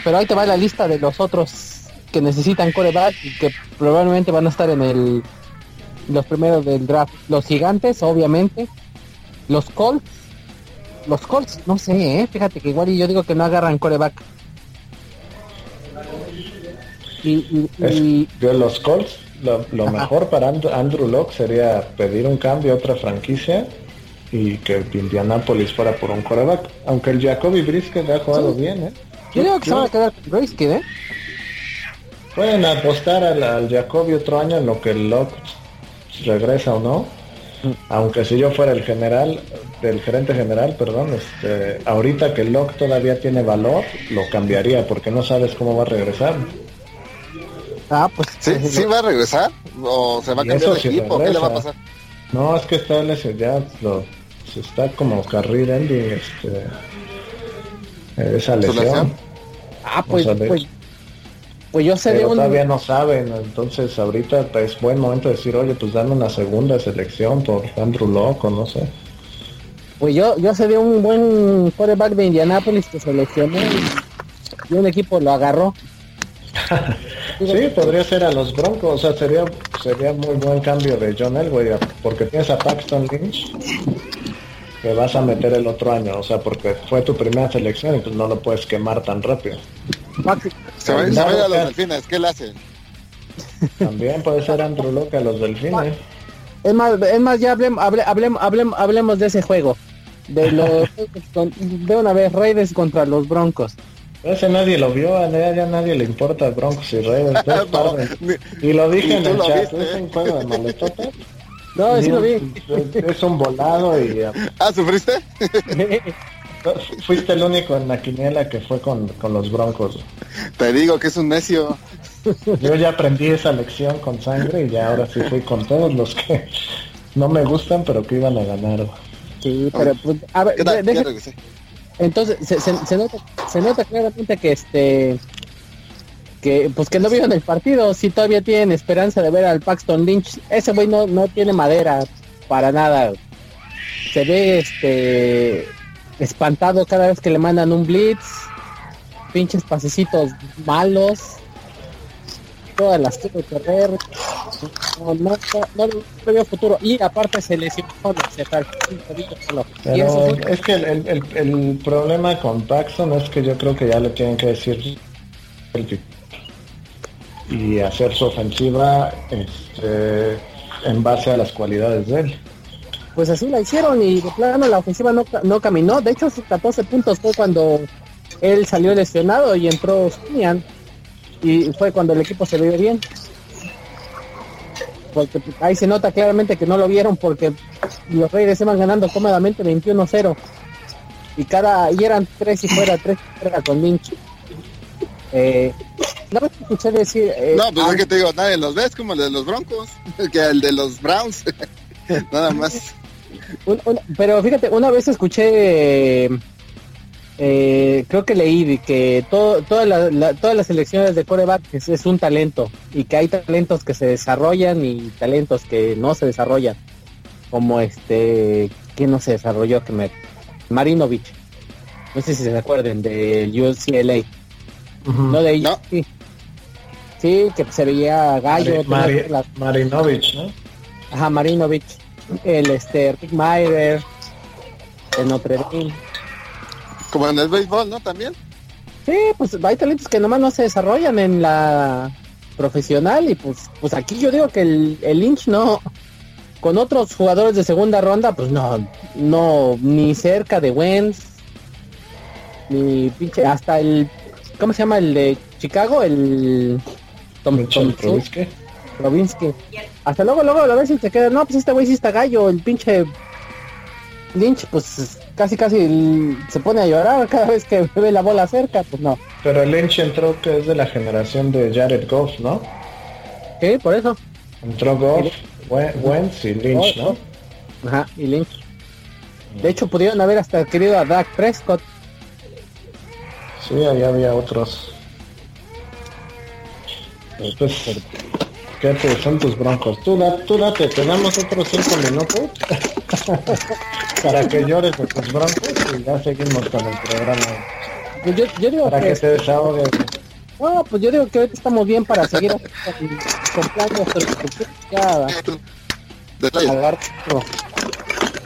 Pero ahí te va la lista de los otros que necesitan coreback y que probablemente van a estar en el los primeros del draft. Los gigantes, obviamente. Los Colts. Los Colts, no sé, ¿eh? fíjate que igual yo digo que no agarran coreback. Y, yo los Colts, lo, mejor para Andrew, Locke sería pedir un cambio a otra franquicia y que Indianapolis fuera por un coreback. Aunque el Jacoby Brisket ha jugado bien, ¿eh? Yo creo que se va a quedar con Brisket, ¿eh? Pueden apostar al, al Jacoby otro año en lo que el Locke regresa o no. Mm. Aunque si yo fuera el general, el gerente general, perdón, este, ahorita que el Locke todavía tiene valor, lo cambiaría porque no sabes cómo va a regresar. Ah, pues sí, sí va a regresar o se va a cambiar de equipo, ¿qué le va a pasar? No, es que está ya lo, se está como carril ending este esa lesión. Ah, pues, pues, pues, yo sé de un... todavía no saben, entonces ahorita es buen momento de decir, oye, pues dame una segunda selección por Andrew Loco, no sé. Pues yo, yo sé de un buen quarterback de Indianapolis que seleccionó y un equipo lo agarró. sí, podría ser a los Broncos, o sea, sería sería muy buen cambio de John Elway, porque tienes a Paxton Lynch que vas a meter el otro año, o sea, porque fue tu primera selección y pues no lo puedes quemar tan rápido. Se va, a los delfines, ¿qué le hacen? También puede ser Andrew Locke a los delfines. Es más, es más ya hablemos, hablemos, hablemos, hablemos de ese juego. De los de una vez Raiders contra los Broncos. Ese nadie lo vio, a ya nadie le importa Broncos y Raiders. y lo dije en el chat, es un juego de maletotas. No, sí lo vi. Es un volado y... Ah, ¿sufriste? Fuiste el único en la quiniela que fue con, con los Broncos. Te digo que es un necio. Yo ya aprendí esa lección con sangre y ya ahora sí fui con todos los que no me gustan, pero que iban a ganar. Sí, pero pues, a ver, entonces se, se, nota, se nota claramente que este que pues que no vieron el partido, si todavía tienen esperanza de ver al Paxton Lynch, ese güey no, no tiene madera para nada. Se ve este espantado cada vez que le mandan un blitz, pinches pasecitos malos, todas las quiero correr, no, no, no, no veo futuro. Y aparte se lesionó, se Pero es que el, el, el, problema con Paxton es que yo creo que ya le tienen que decir y hacer su ofensiva este, en base a las cualidades de él. Pues así la hicieron y de plano la ofensiva no, no caminó. De hecho, sus 14 puntos fue cuando él salió lesionado y entró Sunian y fue cuando el equipo se vio bien. Porque ahí se nota claramente que no lo vieron porque los Reyes iban ganando cómodamente 21-0. Y cada y eran tres y fuera, tres y fuera con Lynch. Eh, no me escuché decir. Eh, no, pues es que te digo, nadie los ves como el de los Broncos, que el de los Browns. Nada más. Pero fíjate, una vez escuché eh, creo que leí que todo, todas las elecciones de coreback es, un talento y que hay talentos que se desarrollan y talentos que no se desarrollan. Como este, que no se desarrolló? Que me, Marinovich. No sé si se acuerden del UCLA. No de ahí. Sí. que se veía gallo. Marinovich, ¿no? Ajá, Marinovich. El este Rick Meyer, el Notre Dame. Como en el béisbol, ¿no? También. Sí, pues hay talentos que nomás no se desarrollan en la profesional y pues pues aquí yo digo que el, el Lynch no con otros jugadores de segunda ronda pues no no ni cerca de Wentz ni pinche hasta el ¿cómo se llama el de Chicago? El Tom, Tom Hasta luego luego lo ves y te queda, no, pues este güey sí está gallo, el pinche Lynch pues casi casi se pone a llorar cada vez que ve la bola cerca, pues no. Pero Lynch entró que es de la generación de Jared Goff, ¿no? Sí, por eso. Entró Goff, Wentz y Lynch, ¿no? Ajá, y Lynch. De hecho, pudieron haber hasta querido a Dak Prescott. Sí, ahí había otros. Pues, ¿qué son tus broncos? Tú, tú date, tenemos otros cinco minutos. para que llores de tus broncos y ya seguimos con el programa. Pues yo, yo digo para que, se desahogue. No, pues yo digo que ahorita estamos bien para seguir comprando ya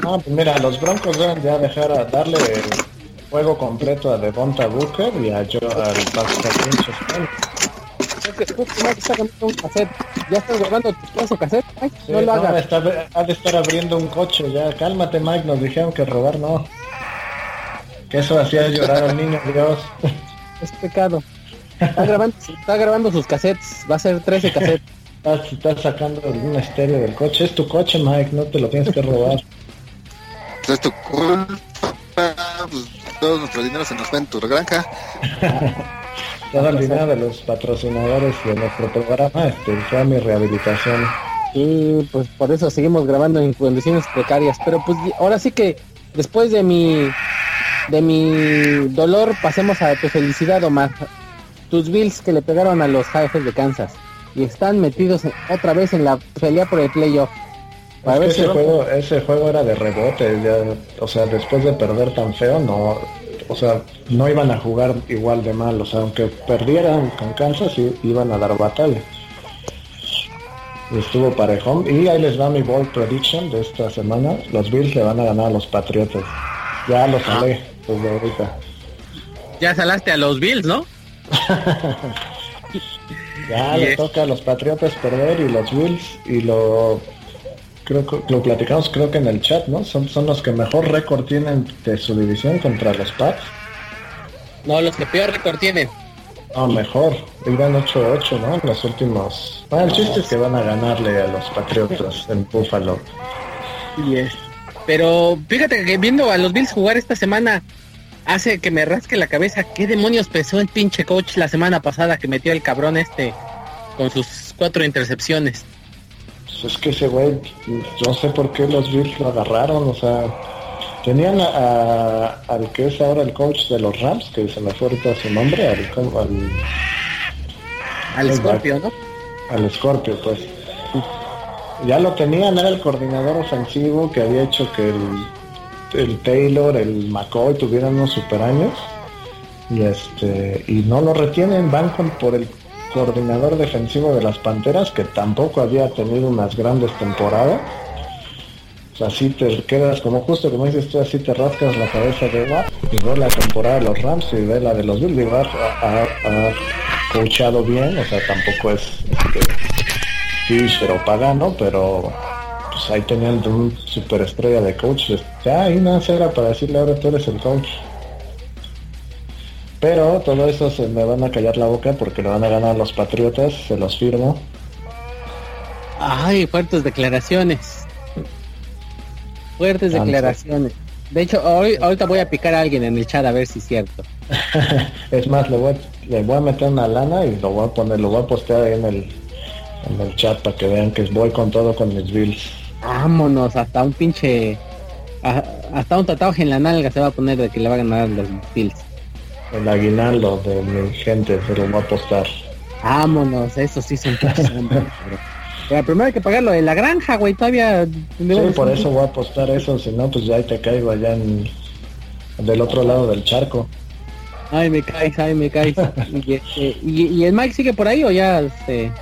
No, pues mira, los broncos deben ya dejar a darle el juego completo a Devonta Booker y a yo al Pastor un cassette. ¿Ya estás grabando tu caso cassette? no lo hagas. Está, ha de estar abriendo un coche ya. Cálmate, Mike. Nos dijeron que robar no. Que eso hacía llorar al niño, Dios. Es pecado. Está grabando, está grabando sus cassettes. Va a ser 13 cassettes. Estás, sacando un estéreo del coche. Es tu coche, Mike. No te lo tienes que robar. Es tu culpa. Pues, todo nuestro dinero se nos va en tu granja. Todo el dinero de los patrocinadores de nuestro programa este, fue mi rehabilitación. Y pues por eso seguimos grabando en condiciones precarias. Pero pues ahora sí que después de mi de mi dolor pasemos a tu felicidad, Omar. Tus Bills que le pegaron a los jefes de Kansas y están metidos otra vez en la pelea por el playoff. Ese, juego, ese juego era de rebote, o sea, después de perder tan feo, no, o sea, no iban a jugar igual de mal, o sea, aunque perdieran con Kansas, iban a dar batalla. Estuvo parejón. Y ahí les va mi bold prediction de esta semana. Los Bills le van a ganar a los Patriotas. Ya lo salé desde ahorita. Ya salaste a los Bills, ¿no? ya le toca a los Patriotas perder y los Bills y lo creo que lo platicamos creo que en el chat, ¿no? Son, son los que mejor récord tienen de su división contra los Pats. No, los que peor récord tienen. No, mejor. Iban 8-8, ¿no? En los últimos... Ah, el chiste es que van a ganarle a los Patriotas en Buffalo. Y es. Pero fíjate que viendo a los Bills jugar esta semana hace que me rasque la cabeza. ¿Qué demonios pesó el pinche coach la semana pasada que metió el cabrón este con sus cuatro intercepciones? Pues es que ese güey, no sé por qué los Bills lo agarraron, o sea, tenían a, al que es ahora el coach de los Rams, que se me fue ahorita su nombre, al... Al, al Scorpio, ¿no? Al Scorpio, pues. Ya lo tenían, era el coordinador ofensivo que había hecho que el, el Taylor, el McCoy tuvieran unos super años. Y este, y no lo retienen, van con, por el coordinador defensivo de las Panteras, que tampoco había tenido unas grandes temporadas. así te quedas, como justo como dices tú, así te rascas la cabeza de va y ve la temporada de los Rams y ve la de los Bills. y ha, coachado bien, o sea, tampoco es este, Fisher o Pagano, pero pues ahí tenían un superestrella de coach. Ya, ahí nada era para decirle ahora tú eres el coach. Pero todo eso se me van a callar la boca porque le van a ganar los Patriotas, se los firmo. Ay, fuertes declaraciones. Fuertes declaraciones. De hecho, hoy, ahorita voy a picar a alguien en el chat a ver si es cierto. es más, le voy, le voy a meter una lana y lo voy a poner, lo voy a postear ahí en el, en el chat para que vean que voy con todo con mis bills. Vámonos, hasta un pinche... hasta un tatuaje en la nalga se va a poner de que le va a ganar los bills el aguinaldo de mi gente se lo va a apostar. Vámonos, eso sí son Pero primero hay que pagarlo de la granja, güey, todavía... Sí, por eso voy a apostar eso, si no, pues ya te caigo allá en... del otro lado del charco. Ay, me caes, ay, me caes. Este, y, el Mike sigue por ahí o ya, este...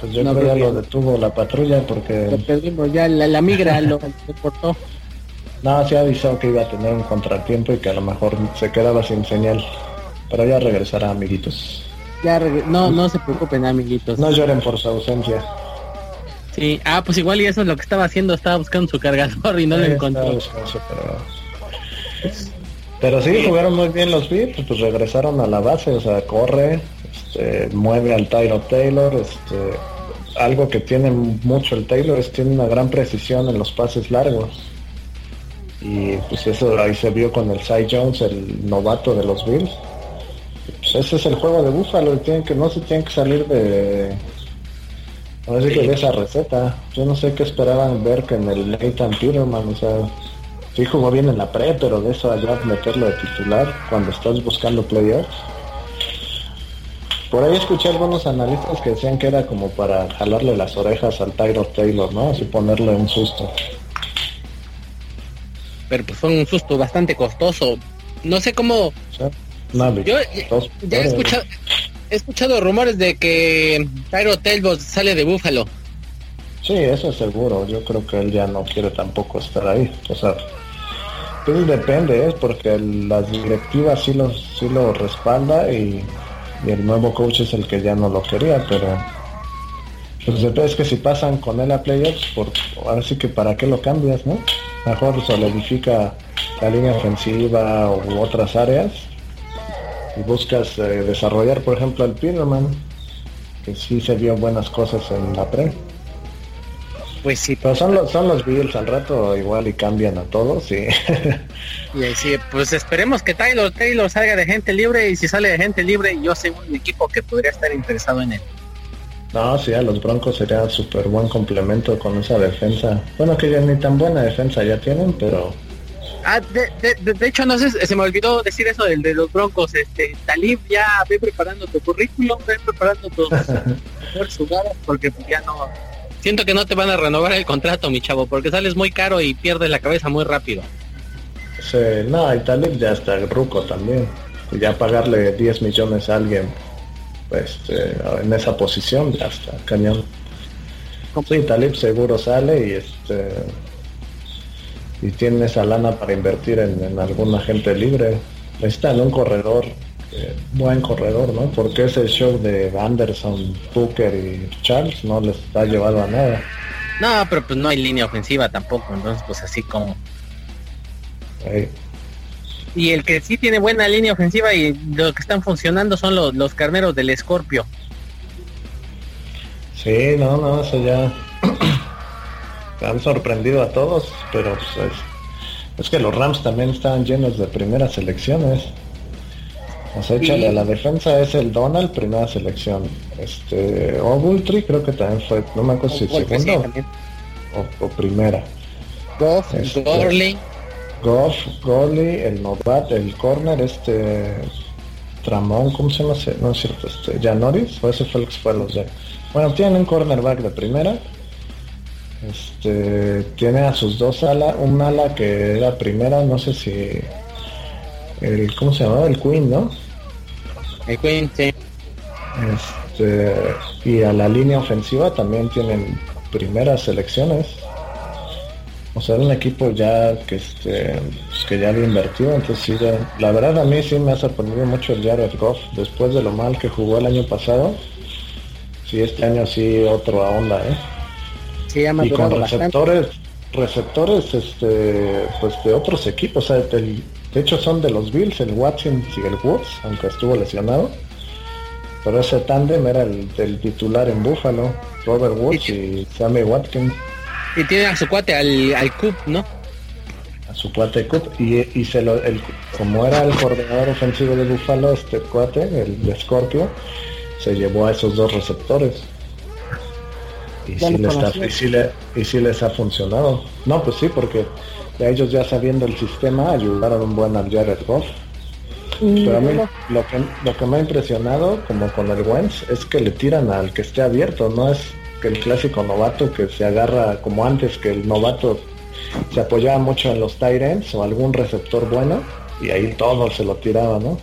Pues yo creo ya lo detuvo la patrulla porque... Lo perdimos, ya la, migra lo deportó. No, se avisó que iba a tener un contratiempo y que a lo mejor se quedaba sin señal. Pero ya regresará, amiguitos. Ya no, no se preocupen, amiguitos. No lloren por su ausencia. Sí, ah, pues igual y eso es lo que estaba haciendo, estaba buscando su cargador y no lo encontró. pero... sí, jugaron muy bien los Beats, pues regresaron a la base, o sea, corre, este, mueve al Tyro Taylor, este, algo que tiene mucho el Taylor es tiene una gran precisión en los pases largos y pues eso ahí se vio con el Cy Jones, el novato de los Bills. Pues ese es el juego de Búfalo, tienen que, no se tienen que salir de, a ver si de esa receta. Yo no sé qué esperaban ver que en el Nathan Peterman, o sea, sí jugó bien en la pre, pero de eso allá meterlo de titular cuando estás buscando playoffs. Por ahí escuché algunos analistas que decían que era como para jalarle las orejas al Tyro Taylor, ¿no? Así ponerle un susto pero pues fue un susto bastante costoso. No sé cómo... Yo ya he escuchado, he escuchado rumores de que Tyro Taylor sale de Búfalo. Sí, eso es seguro. Yo creo que él ya no quiere tampoco estar ahí. O sea, pues depende, es ¿eh? porque las directivas sí lo, sí lo respalda y y el nuevo coach es el que ya no lo quería, pero pues es que si pasan con él a playoffs, por, ahora sí que para qué lo cambias, ¿no? Mejor solidifica la línea ofensiva u otras áreas y buscas eh, desarrollar, por ejemplo, al Peterman, que sí se vio buenas cosas en la pre. Pues sí. Pero son los, son los Bills al rato igual y cambian a todos y... y sí, pues esperemos que Taylor Taylor salga de gente libre y si sale de gente libre yo sé un equipo que podría estar interesado en él. No, sí, a los Broncos sería súper buen complemento con esa defensa. Bueno, que ya ni tan buena defensa ya tienen, pero... Ah, de, hecho, no sé, se me olvidó decir eso del de los Broncos. Este, Talib, ya ve preparando tu currículum, ve preparando tus jugadas, porque ya no... Siento que no te van a renovar el contrato, mi chavo, porque sales muy caro y pierdes la cabeza muy rápido. Sí, no, y Talib ya está ruco también. Y ya pagarle 10 millones a alguien pues, este, en esa posición ya está cañón. Sí, Talib seguro sale y este y tiene esa lana para invertir en, algún agente libre. Está en un corredor, eh, buen corredor, ¿no? Porque ese show de Anderson, Booker y Charles no les ha llevado a nada. No, pero pues no hay línea ofensiva tampoco, entonces pues así como... Y el que sí tiene buena línea ofensiva y lo que están funcionando son los, los carneros del Escorpio. Sí, no, no, eso ya han sorprendido a todos, pero pues, es, que los Rams también están llenos de primeras selecciones. O sea, échale a la defensa es el Donald, primera selección. Este, Ogultry creo que también fue, no me acuerdo si segundo o, primera. Goff, este, Goff, Goli, el Novat, el corner, este Tramón, ¿cómo se llama? No es cierto, este, Janoris, o ese fue el que fue los de. Bueno, tienen un cornerback de primera. Este tiene a sus dos alas, un ala que era primera, no sé si el ¿cómo se llamaba? El Queen, ¿no? El Queen, sí. Este, y a la línea ofensiva también tienen primeras selecciones. O sea, un equipo ya que este pues, que ya había invertido, entonces sí, la verdad a mí sí me ha sorprendido mucho el Jared Goff después de lo mal que jugó el año pasado. Sí, este año sí otro a onda, ¿eh? Sí, y con receptores, receptores este pues de otros equipos, o sea, de hecho son de los Bills, el Watkins y el Woods, aunque estuvo lesionado. Pero ese tándem era el del titular en Buffalo, Robert Woods y Sammy Watkins. Y tiene a su cuate, al, al Cup, ¿no? A su cuate Cup. Y, y se lo, el, como era el coordinador ofensivo de Buffalo, este cuate, el de Scorpio, se llevó a esos dos receptores. Y sí, les y, sí les ha funcionado. No, pues sí, porque ellos ya sabiendo el sistema ayudaron un buen al Jared Goff. Mm, Pero a mí lo que, lo que me ha impresionado, como con el Wentz, es que le tiran al que esté abierto, no es que el clásico novato que se agarra como antes que el novato se apoyaba mucho en los Tyrants o algún receptor bueno y ahí todo se lo tiraba, ¿no?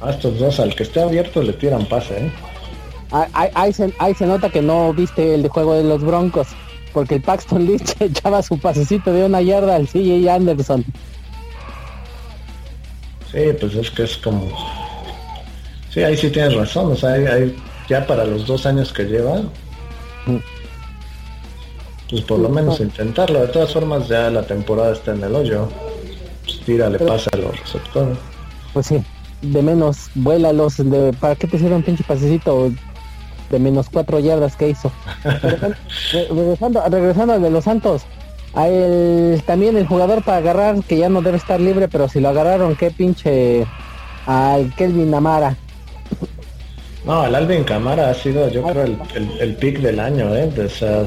A estos dos, al que esté abierto le tiran pase, ¿eh? Ahí, se, nota que no viste el de juego de los Broncos, porque el Paxton Lynch echaba su pasecito de una yarda al CJ Anderson. Sí, pues es que es como... Sí, ahí sí tienes razón, o sea, hay, ya para los dos años que lleva, pues por lo menos intentarlo. De todas formas ya la temporada está en el hoyo. Pues tírale, pasa a los receptores. Pues sí, de menos, vuélalos. De, ¿Para qué te un pinche pasecito de menos cuatro yardas que hizo? regresando, regresando al de los Santos. A el, también el jugador para agarrar, que ya no debe estar libre, pero si lo agarraron, qué pinche al Kelvin Amara. No, el Alvin Camara ha sido, yo creo, el, el, pick del año, ¿eh? De esa...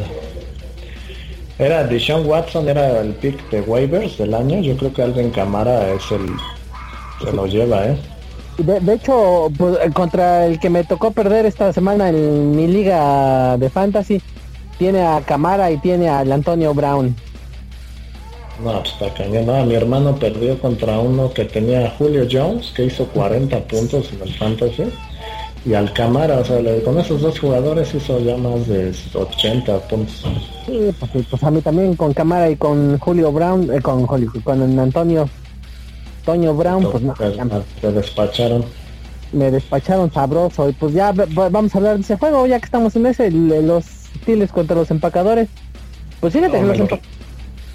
Era Deshaun Watson, era el pick de waivers del año. Yo creo que Alvin Camara es el... Se lo lleva, ¿eh? De, hecho, pues, contra el que me tocó perder esta semana en mi liga de fantasy, tiene a Camara y tiene al Antonio Brown. No, pues está cañón. No, mi hermano perdió contra uno que tenía a Julio Jones, que hizo 40 puntos en el fantasy y al Cámara, o sea, con esos dos jugadores hizo ya más de 80 puntos. Sí, pues, pues, a mí también con Cámara y con Julio Brown, eh, con Julio, con Antonio, Toño Brown, pues no. Te despacharon. me despacharon sabroso. Y pues ya vamos a hablar de ese juego, ya que estamos en ese, los Steelers contra los empacadores. Pues fíjate que los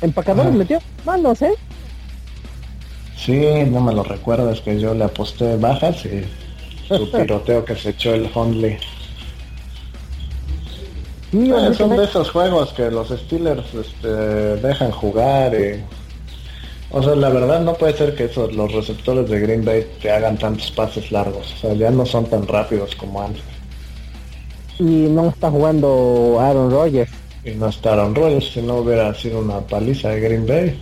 empacadores metió mal, no sé. Sí, no me lo recuerdas que yo le aposté bajas y su tiroteo que se echó el Hundley. Eh, son de esos juegos que los Steelers este, dejan jugar y... O sea, la verdad no puede ser que esos, los receptores de Green Bay te hagan tantos pases largos. O sea, ya no son tan rápidos como antes. Y no está jugando Aaron Rodgers. Y no está Aaron Rodgers, si no hubiera sido una paliza de Green Bay.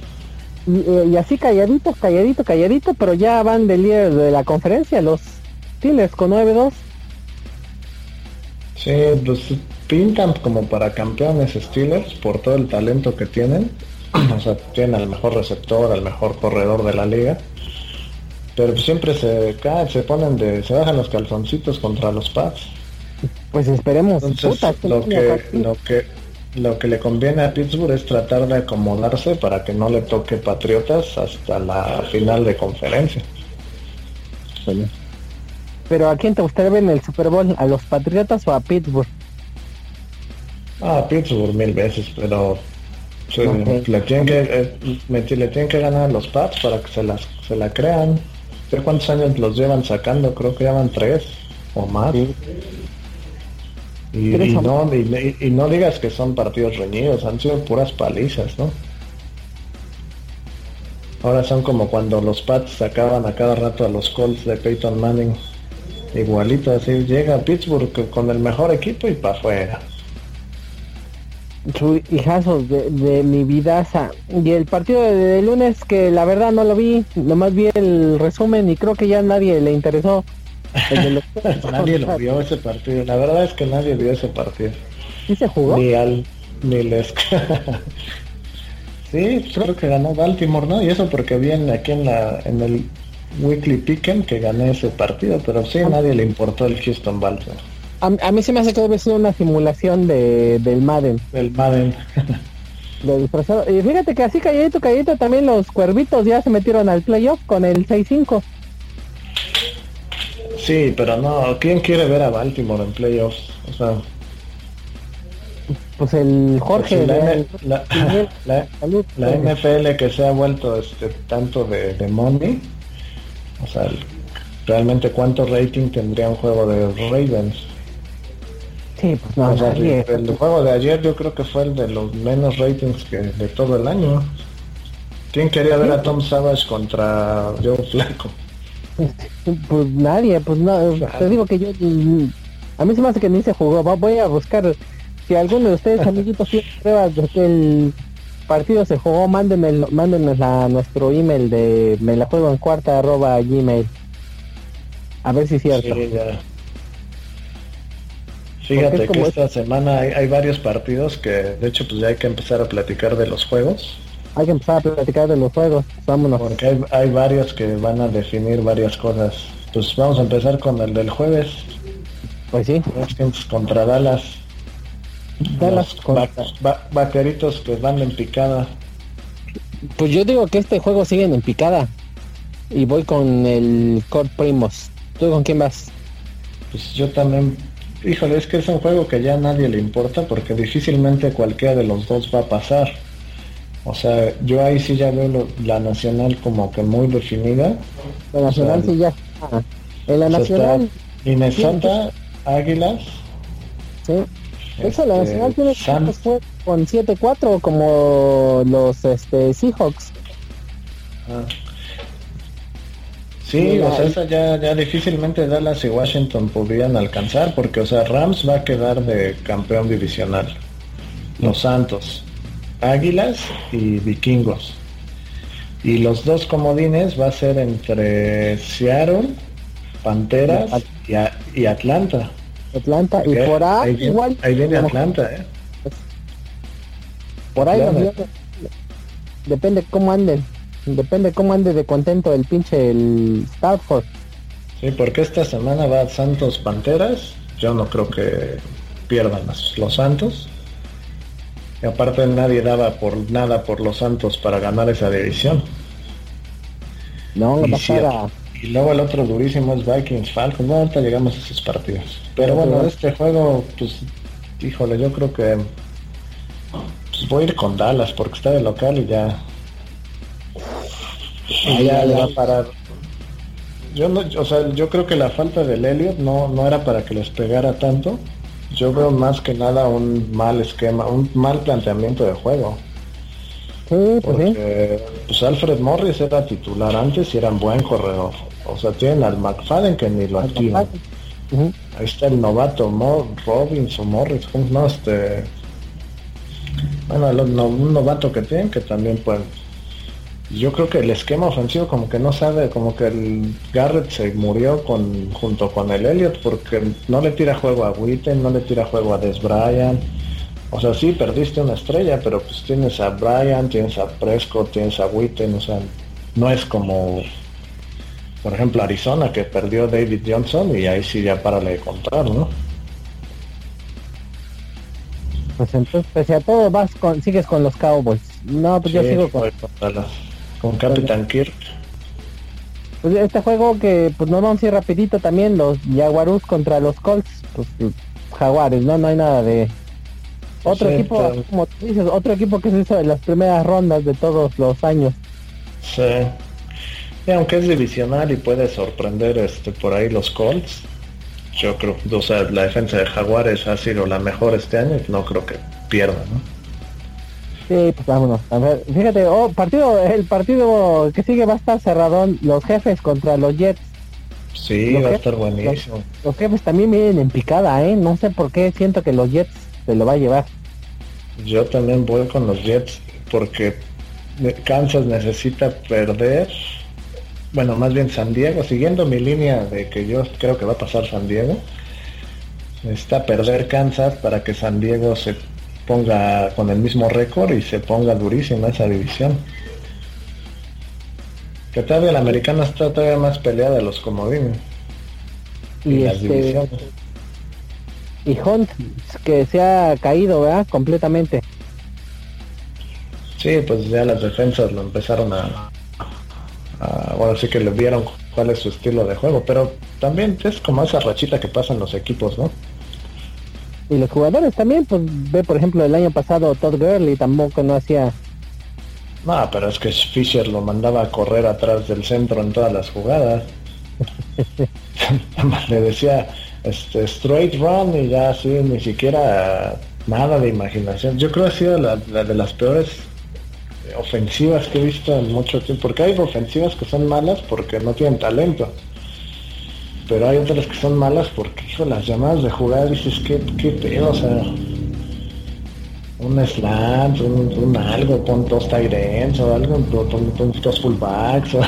Y, y así calladito, calladito, calladito, pero ya van del líder de la conferencia los Con 9-2. Sí, pues pintan como para campeones Steelers por todo el talento que tienen. O sea, tienen al mejor receptor, al mejor corredor de la liga. Pero siempre se caen, se ponen de, se bajan los calzoncitos contra los Pats. Pues esperemos. lo que, lo que, lo que le conviene a Pittsburgh es tratar de acomodarse para que no le toque Patriotas hasta la final de conferencia. Pero ¿a quién te gustaría ver en el Super Bowl? ¿A los Patriotas o a Pittsburgh? Ah, Pittsburgh mil veces, pero le, tienen que, eh, le tienen que ganar a los Pats para que se, las, se la crean. ¿Pero cuántos años los llevan sacando? Creo que llevan tres o más. Y, no, y, no digas que son partidos reñidos, han sido puras palizas, ¿no? Ahora son como cuando los Pats sacaban a cada rato a los Colts de Peyton Manning. Igualito así llega a Pittsburgh con el mejor equipo y para afuera. Hijazos de, de, mi vida y el partido de, lunes que la verdad no lo vi nomás vi el resumen y creo que ya nadie le interesó. Nadie lo vio ese partido. La verdad es que nadie vio ese partido. ¿Y se jugó? ni al ni les sí creo que ganó Baltimore no y eso porque vi aquí en la en el Weekly Pick'em que gané ese partido pero sí a nadie le importó el Houston Baltimore a, mí se me hace que debe ser una simulación de, del Madden. Del Madden. Y fíjate que así calladito, calladito también los cuervitos ya se metieron al playoff con el 6-5. Sí, pero no, ¿quién quiere ver a Baltimore en playoffs? O sea, pues el Jorge la, la, NFL que se ha vuelto este tanto de, de money o sea realmente cuánto rating tendría un juego de Ravens Sí, pues no, el, juego de ayer yo creo que fue el de los menos ratings que de todo el año. ¿Quién quería ver a Tom Savage contra Joe Flaco? Pues nadie, pues no, te digo que yo a mí se me hace que ni se jugó, voy a buscar si alguno de ustedes amiguitos tiene pruebas de que el partido se jugó, mándenme, mándenme a nuestro email de me la juego en cuarta arroba gmail. A ver si es cierto. Fíjate que esta semana hay, varios partidos que de hecho pues ya hay que empezar a platicar de los juegos. Hay que empezar a platicar de los juegos, vámonos. Porque hay, varios que van a definir varias cosas. Pues vamos a empezar con el del jueves. Pues sí. contra Dallas. Dallas vaqueritos que van en picada. Pues yo digo que este juego siguen en picada. Y voy con el Core Primos. ¿Tú con quién vas? Pues yo también híjole, es que es un juego que ya a nadie le importa porque difícilmente cualquiera de los dos va a pasar. O sea, yo ahí sí ya veo la nacional como que muy definida. La nacional sí ya En la nacional. Minnesota, Águilas. Sí. Eso, la este, nacional tiene que con 7-4 como los este, Seahawks. Ah. Sí, o sea, esa ya, ya difícilmente Dallas y Washington podrían alcanzar, porque, o sea, Rams va a quedar de campeón divisional. Los Santos, Águilas y Vikingos. Y los dos comodines va a ser entre Seattle, Panteras y, Atlanta. Atlanta, y por ahí, igual. Ahí viene Atlanta, ¿eh? Por ahí, depende cómo anden. Depende cómo ande de contento el pinche el Stafford. Sí, porque esta semana va Santos Panteras. Yo no creo que pierdan los Santos. Y aparte nadie daba por nada por los Santos para ganar esa división. No, a, Y luego el otro durísimo es Vikings Falcons. Bueno, ahorita llegamos a esos partidos. Pero bueno, este juego, pues, híjole, yo creo que pues, voy a ir con Dallas porque está de local y ya. Y ya le va a parar. Yo no, o sea, yo creo que la falta del Elliot no, no era para que les pegara tanto. Yo veo más que nada un mal esquema, un mal planteamiento de juego. Pues, pues Alfred Morris era titular antes y era un buen corredor. O sea, tienen al McFadden que ni lo activa. Ahí está el novato Mor Robbins o Morris, no este bueno, un novato que tienen que también puede yo creo que el esquema ofensivo como que no sabe, como que el Garrett se murió con junto con el Elliot porque no le tira juego a Witten, no le tira juego a Des Bryant. O sea, sí perdiste una estrella, pero pues tienes a Bryant, tienes a Prescott, tienes a Witten, o sea, no es como por ejemplo Arizona que perdió David Johnson y ahí sí ya para de contar, ¿no? Pues entonces, pese a todo, vas con, sigues con los Cowboys. No, pues yo sigo con, con Capitán Kirk. Pues este juego que pues no vamos a ir rapidito también, los Jaguarus contra los Colts, pues Jaguares, ¿no? No hay nada de otro equipo, como tú dices, otro equipo que se hizo en las primeras rondas de todos los años. Sí. Y aunque es divisional y puede sorprender este por ahí los Colts, yo creo, o sea, la defensa de Jaguares ha sido la mejor este año y no creo que pierda, ¿no? Sí, pues vámonos. A ver, fíjate, oh, partido, el partido que sigue va a estar cerrado los jefes contra los Jets. Sí, va a estar buenísimo. Los, jefes también vienen en picada, ¿eh? No sé por qué siento que los Jets se lo va a llevar. Yo también voy con los Jets porque Kansas necesita perder. Bueno, más bien San Diego, siguiendo mi línea de que yo creo que va a pasar San Diego. Necesita perder Kansas para que San Diego se ponga con el mismo récord y se ponga durísima esa división. Que todavía la americana está todavía más peleada de los comodines. Y, las este, divisiones. Y Hunt, que se ha caído, ¿verdad? Completamente. Sí, pues ya las defensas lo empezaron a, ahora sí que le vieron cuál es su estilo de juego, pero también es como esa rachita que pasan los equipos, ¿no? Y los jugadores también, pues ve por ejemplo el año pasado Todd Gurley tampoco no hacía... No, pero es que Fisher lo mandaba a correr atrás del centro en todas las jugadas. Le decía este, straight run y ya así ni siquiera nada de imaginación. Yo creo que ha sido la, la de las peores ofensivas que he visto en mucho tiempo. Porque hay ofensivas que son malas porque no tienen talento pero hay otras que son malas porque, hijo, las llamadas de jugar dices, ¿qué, qué pedo? O sea, un slant, un, algo, pon dos Tyrens o algo, pon, dos fullbacks. O,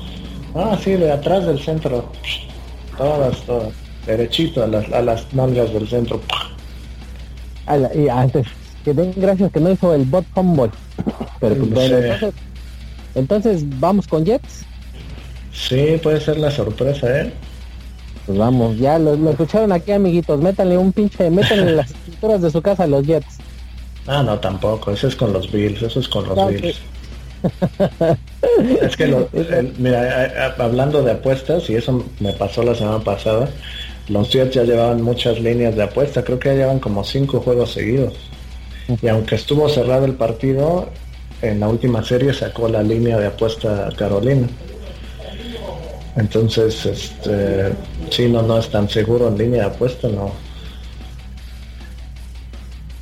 ah, sí, de atrás del centro. Todas, todas. Derechito a las, a las nalgas del centro. y antes, que den gracias que no hizo el bot homeboy. Pero pues, bueno, entonces, entonces, vamos con Jets. Sí, puede ser la sorpresa, ¿eh? Pues vamos, ya lo, escucharon aquí, amiguitos. Métanle un pinche, métanle las escrituras de su casa a los Jets. Ah, no, tampoco. Eso es con los Bills, eso es con los Bills. es que, lo, mira, hablando de apuestas, y eso me pasó la semana pasada, los Jets ya llevaban muchas líneas de apuesta. Creo que ya llevan como cinco juegos seguidos. Y aunque estuvo cerrado el partido, en la última serie sacó la línea de apuesta Carolina. Entonces, este, sí, no, no es tan seguro en línea de apuesta, no.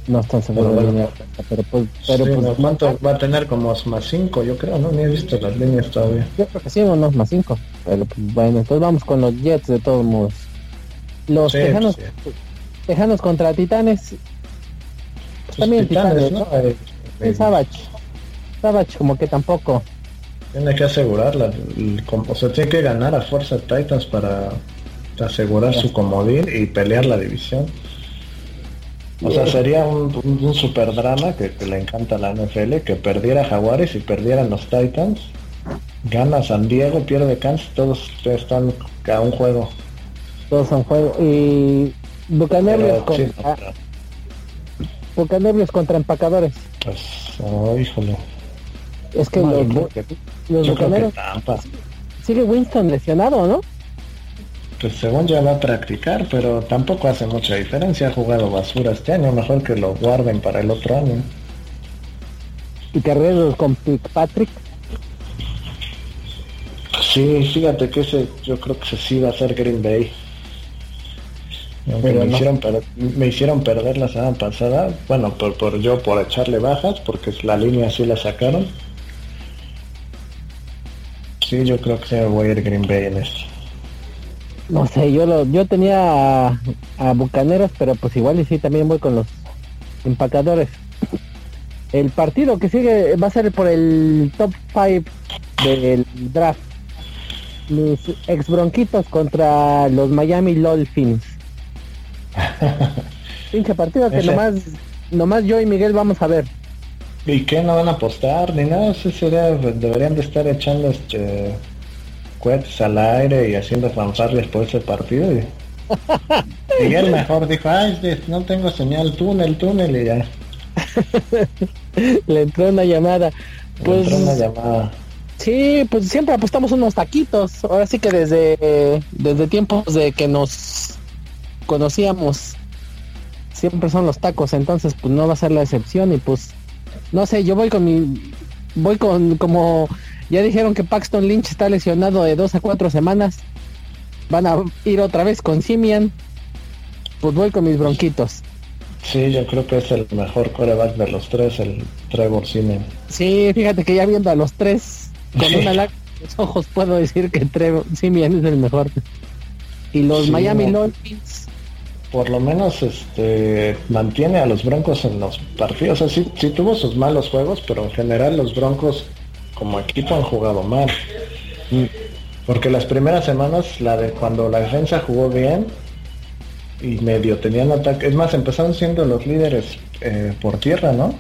No es tan seguro en línea de apuesta, pero pues... Pero pues, ¿Cuánto va a tener? Como más 5, yo creo, ¿no? Ni he visto las líneas todavía. Yo creo que sí, unos más 5. Pero pues, bueno, entonces vamos con los Jets de todos modos. Los Tejanos, Tejanos contra Titanes. Pues también Titanes, ¿no? Eh, Savage. Savage como que tampoco. Tiene que asegurarla, o sea, tiene que ganar a fuerza Titans para asegurar su comodín y pelear la división. O sea, sería un, super drama que, le encanta a la NFL, que perdiera Jaguares y perdieran los Titans. Gana San Diego, pierde Kansas, todos están a un juego. Todos a un juego. Y Bucaneros contra... contra empacadores. Pues, oh, híjole. Es que los, los bucaneros, sigue Winston lesionado, ¿no? Pues según ya va a practicar, pero tampoco hace mucha diferencia. Ha jugado basura este año, mejor que lo guarden para el otro año. ¿Y carreras con Patrick? Sí, fíjate que ese yo creo que sí va a ser Green Bay. Me, hicieron me hicieron perder la semana pasada, bueno, por, por yo por echarle bajas, porque la línea sí la sacaron. Sí, yo creo que voy a ir Green Bay en esto. No sé, yo lo, yo tenía a, Bucaneros, pero pues igual y sí también voy con los empacadores. El partido que sigue va a ser por el top 5 del draft. Mis ex bronquitos contra los Miami Dolphins. Pinche partido que nomás, nomás yo y Miguel vamos a ver. ¿Y qué? ¿No van a apostar ni nada? Sí, sería, deberían de estar echando este cohetes al aire y haciendo fanfarles por ese partido. Y, Miguel mejor dijo, ay, no tengo señal, túnel, túnel y ya. Le entró una llamada. Pues, entró una llamada. Sí, pues siempre apostamos unos taquitos. Ahora sí que desde, desde tiempos de que nos conocíamos, siempre son los tacos. Entonces, pues no va a ser la excepción. Y pues, no sé, yo voy con mi. Voy con como ya dijeron que Paxton Lynch está lesionado de dos a cuatro semanas. Van a ir otra vez con Simian. Pues voy con mis bronquitos. Sí, yo creo que es el mejor coreback de los tres, el Trevor Simian. Sí, fíjate que ya viendo a los tres con una lágrima en los ojos puedo decir que Trevor Simian es el mejor. Y los Miami Dolphins por lo menos este mantiene a los Broncos en los partidos. O sea, sí, tuvo sus malos juegos, pero en general los Broncos como equipo han jugado mal. Porque las primeras semanas, la de cuando la defensa jugó bien y medio tenían ataque, es más, empezaron siendo los líderes eh, por tierra, ¿no?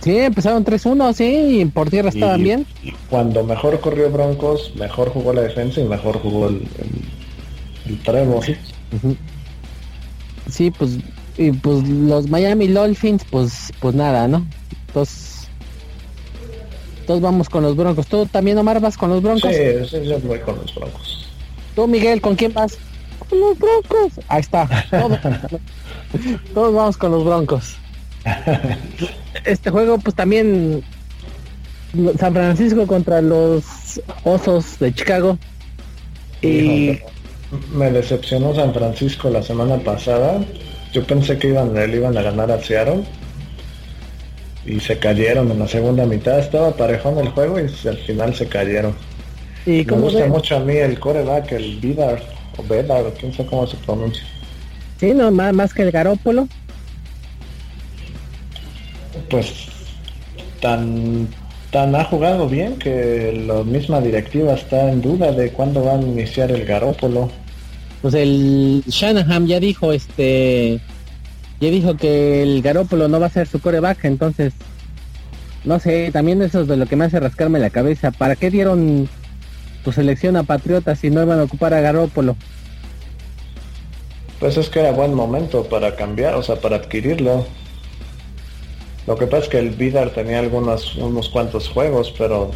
Sí, empezaron 3-1, sí, y por tierra estaban bien. cuando mejor corrió Broncos, mejor jugó la defensa y mejor jugó el, el, Trevor. Sí. pues y pues los Miami Dolphins, pues pues nada, ¿no? Entonces todos vamos con los Broncos. ¿Tú también, Omar, vas con los Broncos? Sí, sí yo voy con los Broncos. ¿Tú, Miguel, con quién vas? Con los Broncos. Ahí está. Todos, vamos con los Broncos. Este juego, pues también San Francisco contra los Osos de Chicago. Y me decepcionó San Francisco la semana pasada. Yo pensé que iban, le iban a ganar a Seattle y se cayeron en la segunda mitad. Estaba parejón el juego y al final se cayeron. ¿Y Me gusta mucho a mí el coreback, el Vidar, o Vedar, quién sabe cómo se pronuncia. Sí, no, más, más que el Garópolo. Pues tan tan ha jugado bien que la misma directiva está en duda de cuándo va a iniciar el Garópolo. Pues el Shanahan ya dijo este ya dijo que el Garópolo no va a ser su coreback, entonces no sé, también eso es de lo que me hace rascarme la cabeza. ¿Para qué dieron tu selección a Patriotas si no iban a ocupar a Garópolo? Pues es que era buen momento para cambiar, o sea, para adquirirlo. Lo que pasa es que el Vidar tenía algunos unos cuantos juegos, pero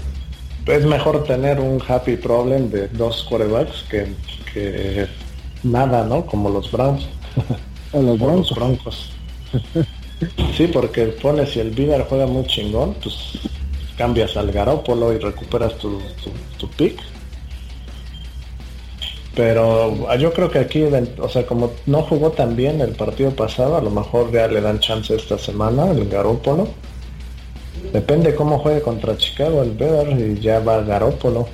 es mejor tener un happy problem de dos quarterbacks que, que nada, ¿no? Como los Browns. O los Broncos. broncos. sí, porque pones si el Vidar juega muy chingón, pues cambias al Garópolo y recuperas tu, tu, pick. Pero yo creo que aquí, o sea, como no jugó tan bien el partido pasado, a lo mejor ya le dan chance esta semana el Garópolo. Depende cómo juegue contra Chicago el Bear y ya va Garópolo.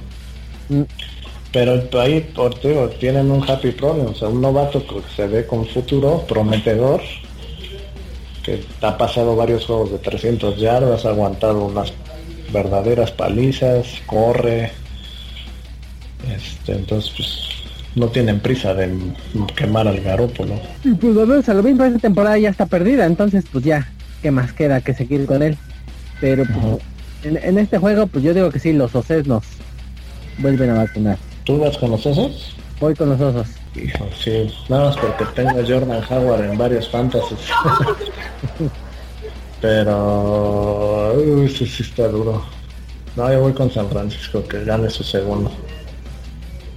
Pero ahí, por digo, tienen un happy problem, o sea, un novato que se ve con futuro prometedor, que ha pasado varios juegos de 300 yardas, ha aguantado unas verdaderas palizas, corre, este, entonces pues no tienen prisa de quemar al Garópolo. Pues a lo mismo esta temporada ya está perdida, entonces pues ya, ¿qué más queda que seguir con él? Pero pues, en, este juego pues yo digo que sí, los oces nos vuelven a vacunar. ¿Tú vas con los osos? Voy con los osos. Hijo, sí, nada más porque tengo a Jordan Howard en varios fantasies. Pero uy, sí, sí está duro. No, yo voy con San Francisco, que gane su segundo.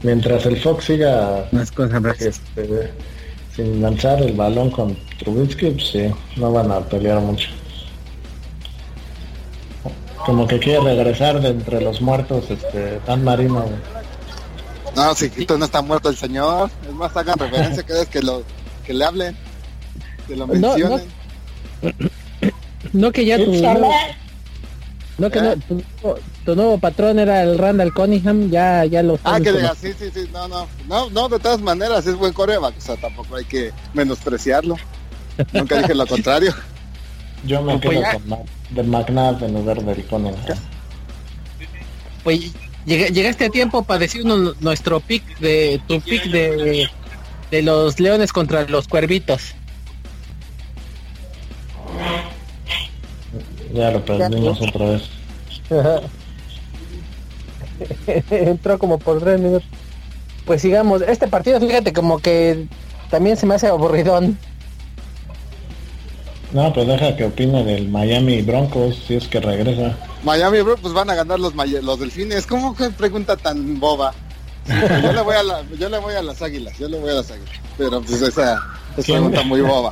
mientras el Fox siga Las cosas este, sin lanzar el balón con Trubisky, pues sí, no van a pelear mucho. Como que quiere regresar de entre los muertos, este, Dan Marino. No, si no está muerto el señor. Es más, hagan referencia cada vez que, lo, que le hablen, que lo mencionen. No, que ya tu, no, que no, ¿Eh? tu, nuevo patrón era el Randall Cunningham, ya, ya lo Ah, que diga, sí, sí, sí, no, no, no, no, de todas maneras es buen coreback, o sea, tampoco hay que menospreciarlo. Nunca dije lo contrario. Yo me pues quedo con de McNabb en lugar del Cunningham. Pues llegaste a tiempo para decir nuestro pick de tu pick de, de los leones contra los cuervitos. Ya lo perdimos otra vez. Entró como por tres minutos. Pues sigamos. Este partido, fíjate, como que también se me hace aburridón. No, pues deja que opine del Miami Broncos si es que regresa. Miami Broncos pues van a ganar los los delfines. ¿Cómo que pregunta tan boba? yo le voy a la, yo le voy a las águilas, yo le voy a las águilas. Pero pues esa es pregunta muy boba.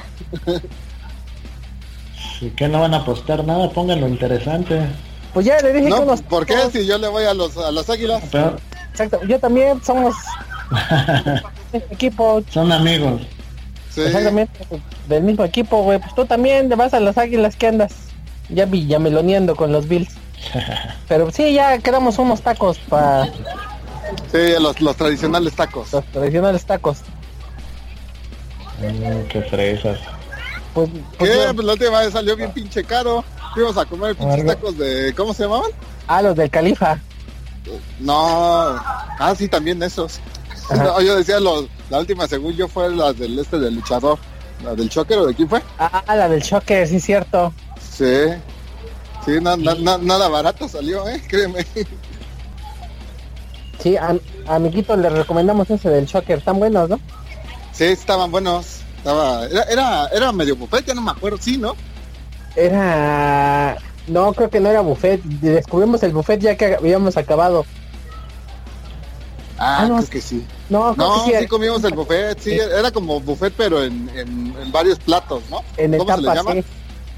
¿Y que no van a apostar nada? Pónganlo interesante. Pues ya le dije que unos... ¿Por qué? Si yo le voy a los a las águilas. Exacto, yo también somos equipo. Son amigos. Exactamente, del mismo equipo, güey. Pues tú también le vas a las águilas que andas. Ya vi, ya meloneando con los Bills. Pero sí, ya quedamos unos tacos para... Sí, los, los tradicionales tacos. Los tradicionales tacos. Mm, qué fresas. Pues, pues ¿Qué? Pues la última vez salió bien pinche caro. Fuimos a comer pinches tacos de... ¿Cómo se llamaban? Ah, los del Califa. No. Ah, sí, también esos. Yo decía los, la última según yo fue la del este del luchador. ¿La del Choker o de quién fue? Ah, la del Choker, sí cierto. Sí. Sí, nada barato salió, eh, créeme. Sí, a, amiguito le recomendamos ese del Choker, están buenos, ¿no? Sí, estaban buenos. Estaba, era, era, era medio buffet, ya no me acuerdo, sí, ¿no? Era no, creo que no era buffet. Descubrimos el buffet ya que habíamos acabado. Ah, ah no, creo que sí. No, no sí, comimos el buffet, sí, era como buffet pero en, en, varios platos, ¿no? En ¿Cómo etapas, se le llama?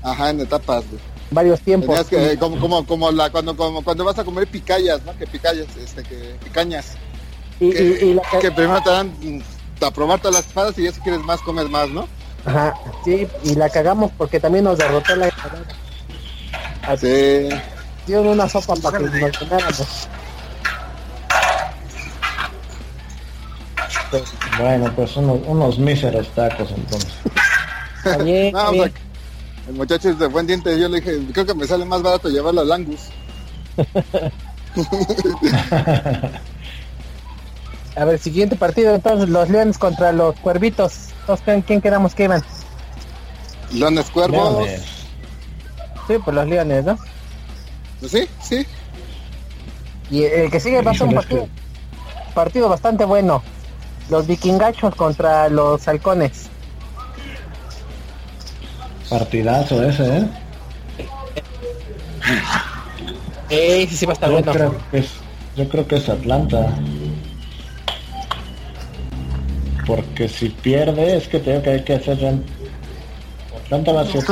Ajá, en etapas. Varios tiempos. Que, como, como, como la cuando como cuando vas a comer picayas, ¿no? Que picayas, este, que picañas. Y, que, y, la... que primero te dan mm, a probar todas las espadas y ya si quieres más comes más, ¿no? Ajá, sí, y la cagamos porque también nos derrotó la Así. Dio una sopa para que nos tomáramos. Bueno, pues unos, unos míseros tacos entonces. No, el muchacho es de buen diente, yo le dije, creo que me sale más barato llevarlo al Angus. a ver, siguiente partido entonces, los Leones contra los Cuervitos. ¿Quién quedamos que iban? Leones Cuervos. Sí, por los Leones, ¿no? Pues sí, sí. Y el que sigue va a ser un partido, partido bastante bueno. Los vikingachos contra los halcones. Partidazo ese, ¿eh? Eh, sí, sí va a estar yo bueno. Creo que es, yo creo que es Atlanta. Porque si pierde, es que tengo que hay que hacer... Atlanta va a ser...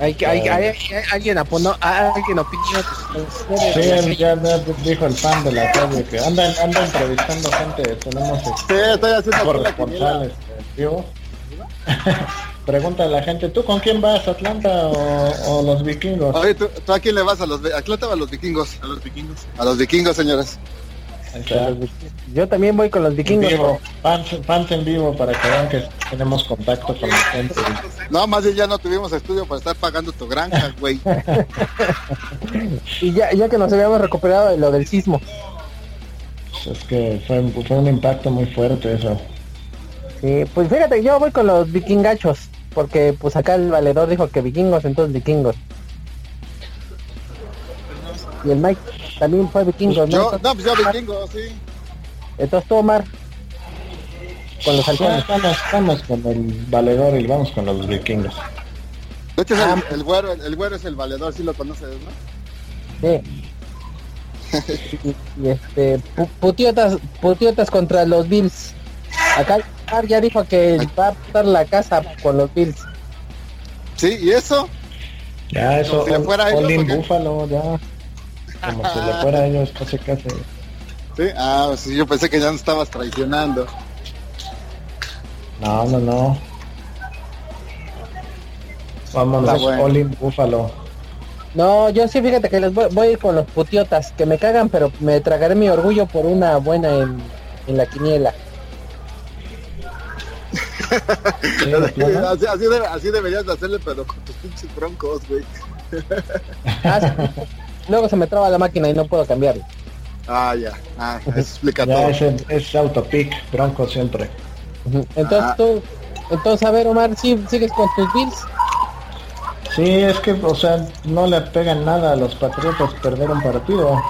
Hay, hay, hay, alguien aponó, alguien opinó. Sí, ya, dijo el fan de la calle que anda, anda entrevistando gente. Tenemos sí, estoy haciendo corresponsales. Pregunta a la gente, ¿tú con quién vas, Atlanta o, o los vikingos? Oye, ¿tú, ¿tú, a quién le vas? ¿A los Atlanta o a los vikingos? A los vikingos. A los vikingos, señores. Yo también voy con los vikingos. Fans, en vivo para que vean que tenemos contacto con la gente. No, más bien ya no tuvimos estudio para estar pagando tu granja, güey. y ya, ya que nos habíamos recuperado de lo del sismo. Pues es que fue, fue un impacto muy fuerte eso. Sí, pues fíjate, yo voy con los vikingachos, porque pues acá el valedor dijo que vikingos, entonces vikingos. Y el Mike también fue vikingo, ¿no? no, pues yo vikingo, sí. Entonces tú, Omar, con los halcones. Estamos, con el valedor y vamos con los vikingos. De hecho, ah. el, güero, el, güero es el valedor, si lo conoces, ¿no? Sí. y, este, putiotas, putiotas contra los Bills. Acá ya dijo que va a estar la casa con los Bills. Sí, ¿y eso? Ya, eso, si fuera Búfalo, ya. Como si le fuera a ellos, casi casi. Sí, ah, sí, yo pensé que ya no estabas traicionando. No, no, no. Vamos a bueno. Búfalo. No, yo sí, fíjate que les voy, voy, con los putiotas, que me cagan, pero me tragaré mi orgullo por una buena en, en la quiniela. así, así, así, deberías de hacerle, pero con tus pinches broncos, güey. Luego se me traba la máquina y no puedo cambiarlo. Ah, ya. Ah, explica todo. Es, es autopic, bronco siempre. Entonces ah. tú, entonces a ver Omar, ¿sí, ¿sigues con tus bills? Sí, es que, o sea, no le pegan nada a los Patriotas perder un partido.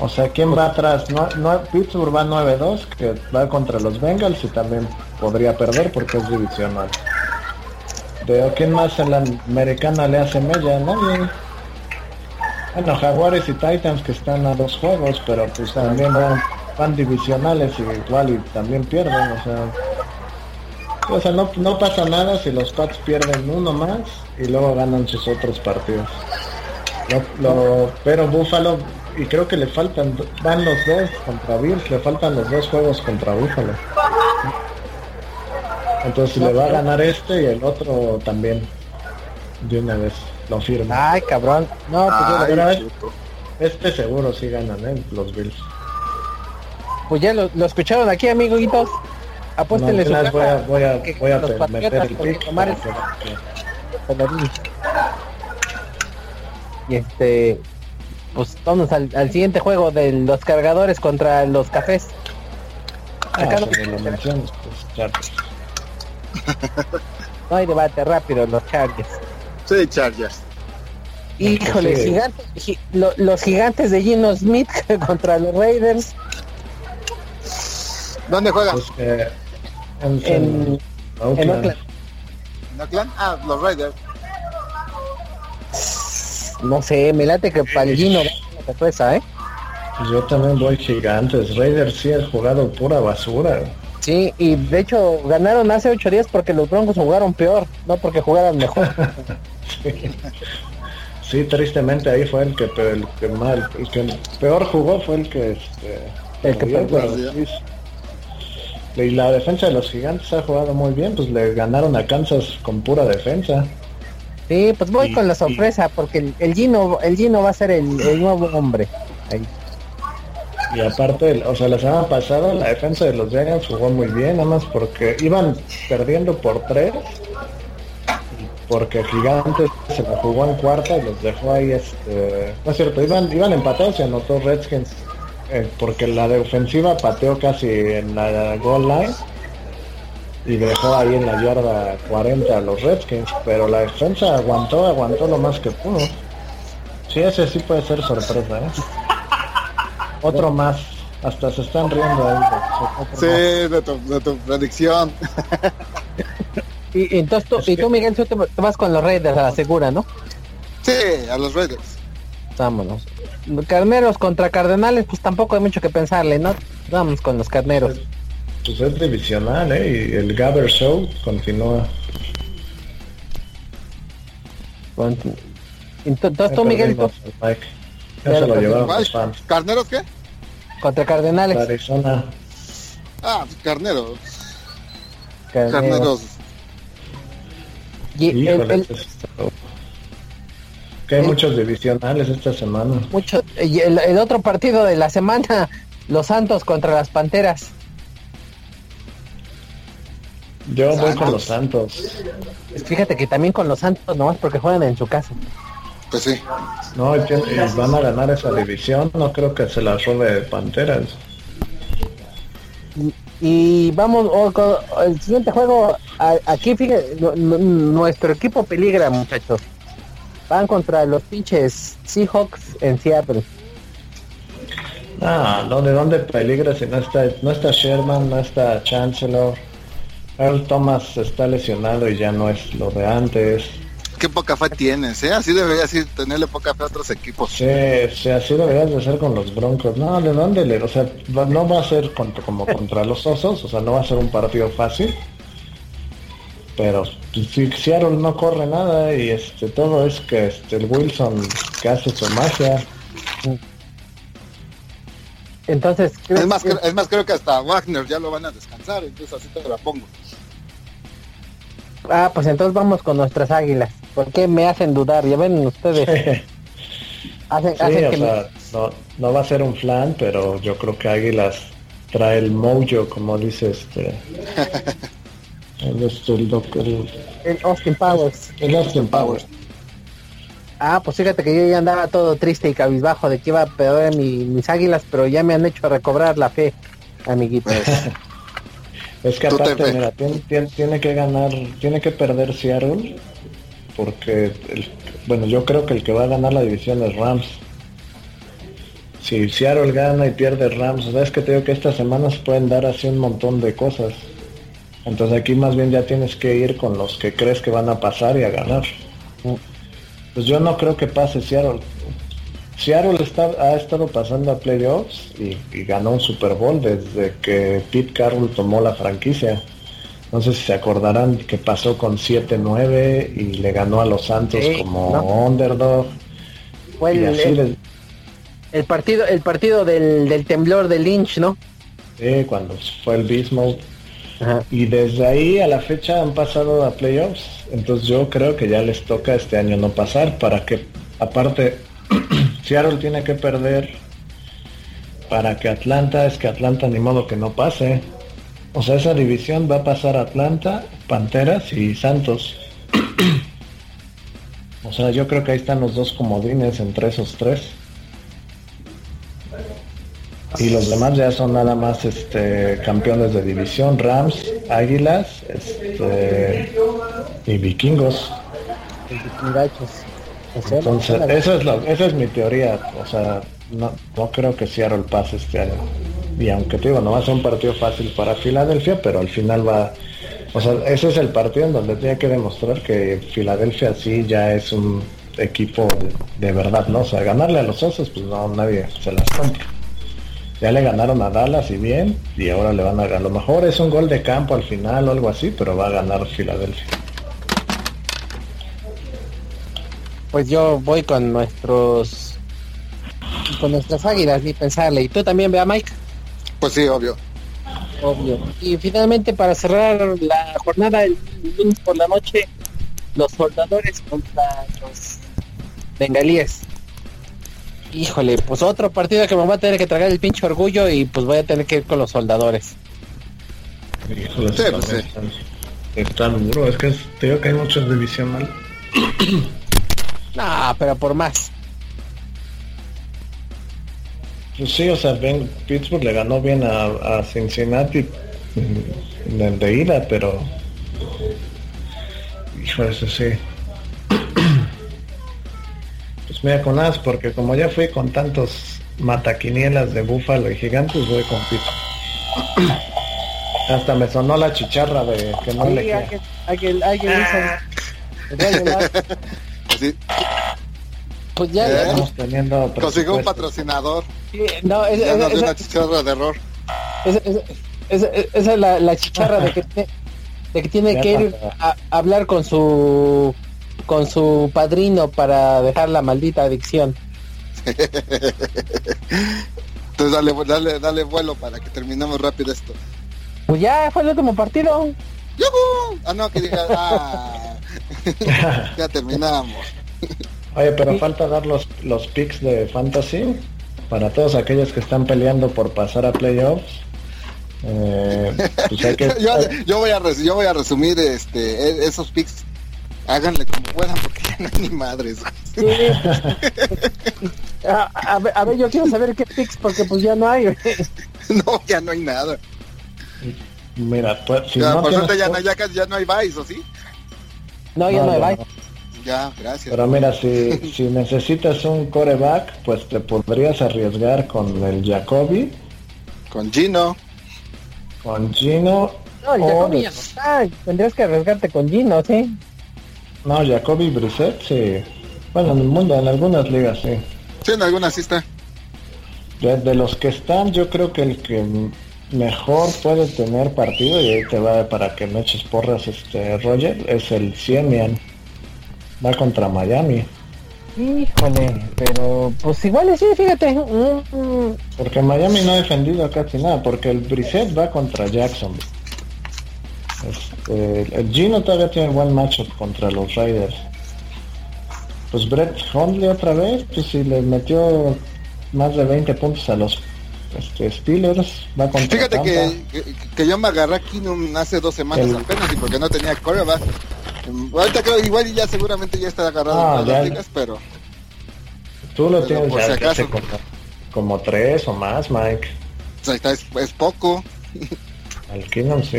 O sea, ¿quién va atrás? No, no, Pittsburgh va 9-2, que va contra los Bengals y también podría perder porque es divisional. De quién más en la americana le hace mella, nadie. Bueno, Jaguares y Titans que están a dos juegos, pero pues también van, divisionales y igual y también pierden, o sea, o sea, no, no pasa nada si los Pats pierden uno más y luego ganan sus otros partidos. pero Buffalo, y creo que le faltan, van los dos contra Bills, le faltan los dos juegos contra Buffalo. Entonces le va a ganar este y el otro también. De una vez, lo firmo. Ay, cabrón. No, pues este seguro sí ganan, ¿eh? Los Bills. Pues ya lo, lo escucharon aquí, amiguitos. Apuéstenle no, voy a, voy a, voy a meter el pick y este pues vamos al, al, siguiente juego de los cargadores contra los cafés ah, Acá no, lo mencionas, pues, no hay debate rápido los Chargers sí Chargers híjole sí. gigantes, gi, lo, los gigantes de Gino Smith contra los Raiders ¿Dónde juegan? Pues, eh, en, en, Oakland. en Oakland. ¿En Oakland? Ah, los Raiders. No sé, me late que Palgino va a esa, ¿eh? Pues yo también voy gigantes. Raiders sí ha jugado pura basura. Sí, y de hecho ganaron hace ocho días porque los Broncos jugaron peor, no porque jugaran mejor. sí. sí. tristemente ahí fue el que, el que mal, el que peor jugó fue el que este, el que perdió. Y la defensa de los gigantes ha jugado muy bien, pues le ganaron a Kansas con pura defensa. Sí, pues voy con la sorpresa, porque el, el, Gino, el Gino va a ser el, el nuevo hombre. Ahí. Y aparte, o sea, la semana pasada la defensa de los Giants jugó muy bien, nada más porque iban perdiendo por tres, porque Gigantes se la jugó en cuarta y los dejó ahí, este, no es cierto, iban, iban empatados y anotó Redskins eh, porque la de ofensiva pateó casi en la goal line y dejó ahí en la yarda 40 a los Redskins, pero la defensa aguantó, aguantó lo más que pudo. Sí, ese sí puede ser sorpresa, ¿eh? Otro más, hasta se están riendo ahí. Sí, de tu, de tu, predicción. y entonces tú, y tú Miguel, tú te, vas con los Raiders a la segura, ¿no? Sí, a los Raiders. Vámonos. Carneros contra Cardenales, pues tampoco hay mucho que pensarle, ¿no? Vamos con los carneros. Pues es divisional, ¿eh? Y el Gabber Show continúa. Entonces tú, Miguel. Ya se lo llevaron los fans. ¿Carneros qué? Contra Cardenales. Arizona. Ah, carneros. Carneros. carneros. Y Híjole, el, el, que hay muchos divisionales esta semana. Mucho, y el, el, otro partido de la semana, los Santos contra las Panteras. Yo Santos. voy con los Santos. Fíjate que también con los Santos, nomás porque juegan en su casa. Pues sí. No, van a ganar esa división, no creo que se la robe Panteras. Y, vamos, oh, con, el siguiente juego, aquí fíjate, nuestro equipo peligra, muchachos. Van contra los pinches Seahawks en Seattle. Ah, no, ¿de dónde peligra si no está, no está Sherman, no está Chancellor? Earl Thomas está lesionado y ya no es lo de antes. Qué poca fe tienes, ¿eh? Así deberías tenerle poca fe a otros equipos. Sí, sí, así deberías de ser con los Broncos. No, ¿de dónde le? O sea, no va a ser como contra los Osos, o sea, no va a ser un partido fácil. Pero si Seattle no corre nada y este todo es que este, el Wilson que hace su magia. Entonces, es más, es más, creo que hasta Wagner ya lo van a descansar, entonces así te la pongo. Ah, pues entonces vamos con nuestras águilas. ¿Por qué me hacen dudar? Ya ven ustedes. hacen, que no, no va a ser un flan, pero yo creo que Águilas trae el mojo, como dice este. el, este, el, el, Austin Powers. El Austin Powers. Ah, pues fíjate que yo ya andaba todo triste y cabizbajo de que iba a perder mis águilas, pero ya me han hecho recobrar la fe, amiguitos. Es que aparte, mira, tiene, que ganar, tiene que perder Seattle, porque, bueno, yo creo que el que va a ganar la división es Rams. Si Seattle gana y pierde Rams, sabes que te digo que estas semanas pueden dar así un montón de cosas. Entonces aquí más bien ya tienes que ir con los que crees que van a pasar y a ganar. Pues yo no creo que pase Seattle. Seattle está, ha estado pasando a playoffs y, ganó un Super Bowl desde que Pete Carroll tomó la franquicia. No sé si se acordarán que pasó con 7-9 y le ganó a los Santos como underdog. Fue el, el, partido, el partido del, temblor de Lynch, ¿no? Sí, cuando fue el Beast Y desde ahí a la fecha han pasado a playoffs. Entonces yo creo que ya les toca este año no pasar para que, aparte, Seattle tiene que perder para que Atlanta, es que Atlanta ni modo que no pase. O sea, esa división va a pasar Atlanta, Panteras y Santos. o sea, yo creo que ahí están los dos comodines entre esos tres. Y los demás ya son nada más este campeones de división, Rams, Águilas, este y Vikingos. Entonces, eso es lo, esa es mi teoría. O sea, no, no creo que Seattle pase este año. Y aunque te digo, no va a ser un partido fácil para Filadelfia, pero al final va. O sea, ese es el partido en donde tiene que demostrar que Filadelfia sí ya es un equipo de, verdad, ¿no? O sea, ganarle a los osos, pues no, nadie se las compra. Ya le ganaron a Dallas y bien, y ahora le van a ganar. A lo mejor es un gol de campo al final o algo así, pero va a ganar Filadelfia. Pues yo voy con nuestros con nuestras águilas ni pensarle. Y tú también vea Mike pues sí obvio. Obvio. Y finalmente para cerrar la jornada el lunes por la noche los soldadores contra los bengalíes. Híjole pues otro partido que me va a tener que tragar el pinche orgullo y pues voy a tener que ir con los soldadores. Híjole sí, pues sí. duro. Es que te digo que hay muchos divisional No, pero por más. Pues sí, o sea, ben, Pittsburgh le ganó bien a, Cincinnati de, ida, pero... Hijo, eso sí. Pues mira, con as, porque como ya fui con tantos mataquinielas de búfalo y gigantes, voy con Pittsburgh. Hasta me sonó la chicharra de que no le queda. Alguien, Pues ya, ¿Eh? estamos teniendo consiguió un patrocinador. no, es, una chicharra de error. Esa, es la, la, chicharra de que, de que tiene que ir a, hablar con su con su padrino para dejar la maldita adicción. Entonces dale, dale, dale vuelo para que terminemos rápido esto. Pues ya fue el último partido. Ah, no, que diga, ah. ya terminamos. Oye, pero falta dar los, los picks de fantasy para todos aquellos que están peleando por pasar a playoffs. Eh, pues yo, voy a yo voy a resumir este e, esos picks. Háganle como puedan porque ya no hay ni madres. a, ver, yo quiero saber qué picks porque pues ya no hay. no, ya no hay nada. Mira, pues, si no por suerte ya, no, ya, ya no hay vice, ¿o sí? No, ya no, hay Ya, gracias. Pero mira, si, si necesitas un coreback, pues te podrías arriesgar con el Jacoby. Con Gino. Con Gino. No, el Jacoby ya no está. Tendrías que arriesgarte con Gino, ¿sí? No, Jacoby Brissett, sí. Bueno, en el mundo, en algunas ligas, sí. Sí, en algunas sí está. De, los que están, yo creo que el que mejor puede tener partido, y ahí te va para que me eches porras, este Roger, es el Siemian. Va contra Miami. Híjole, pero pues igual sí, fíjate. Porque Miami no ha defendido casi nada, porque el Brissett va contra Jackson. Este, el Gino todavía tiene buen macho contra los Raiders. Pues Brett Hundley otra vez, pues si le metió más de 20 puntos a los este, Steelers, va contra Fíjate que, que, yo me agarré aquí hace dos semanas apenas y porque no tenía coreback. Ahorita creo igual ya seguramente ya está agarrado ah, las ligas, pero... Tú lo tienes como, tres o más, Mike. es, poco. Al Kingdom sí.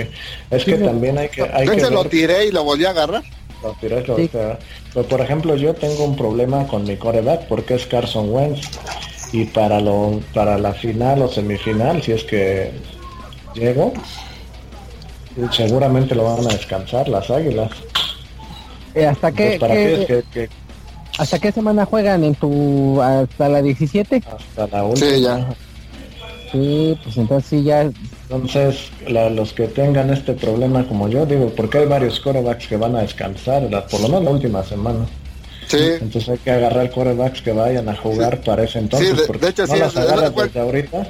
Es que también hay que... Hay que lo tiré y lo volví a agarrar. Lo tiré, lo Pero por ejemplo, yo tengo un problema con mi coreback porque es Carson Wentz. Y para lo para la final o semifinal, si es que llego, seguramente lo van a descansar las águilas. Eh, ¿Hasta qué, ¿Hasta qué semana juegan en tu hasta la 17? Hasta la última. Sí, ya. Sí, pues entonces sí ya. Entonces, los que tengan este problema como yo, digo, porque hay varios corebacks que van a descansar, por lo menos la última semana. Sí. Entonces hay que agarrar corebacks que vayan a jugar para ese entonces. Sí, de, hecho, sí, las ahorita.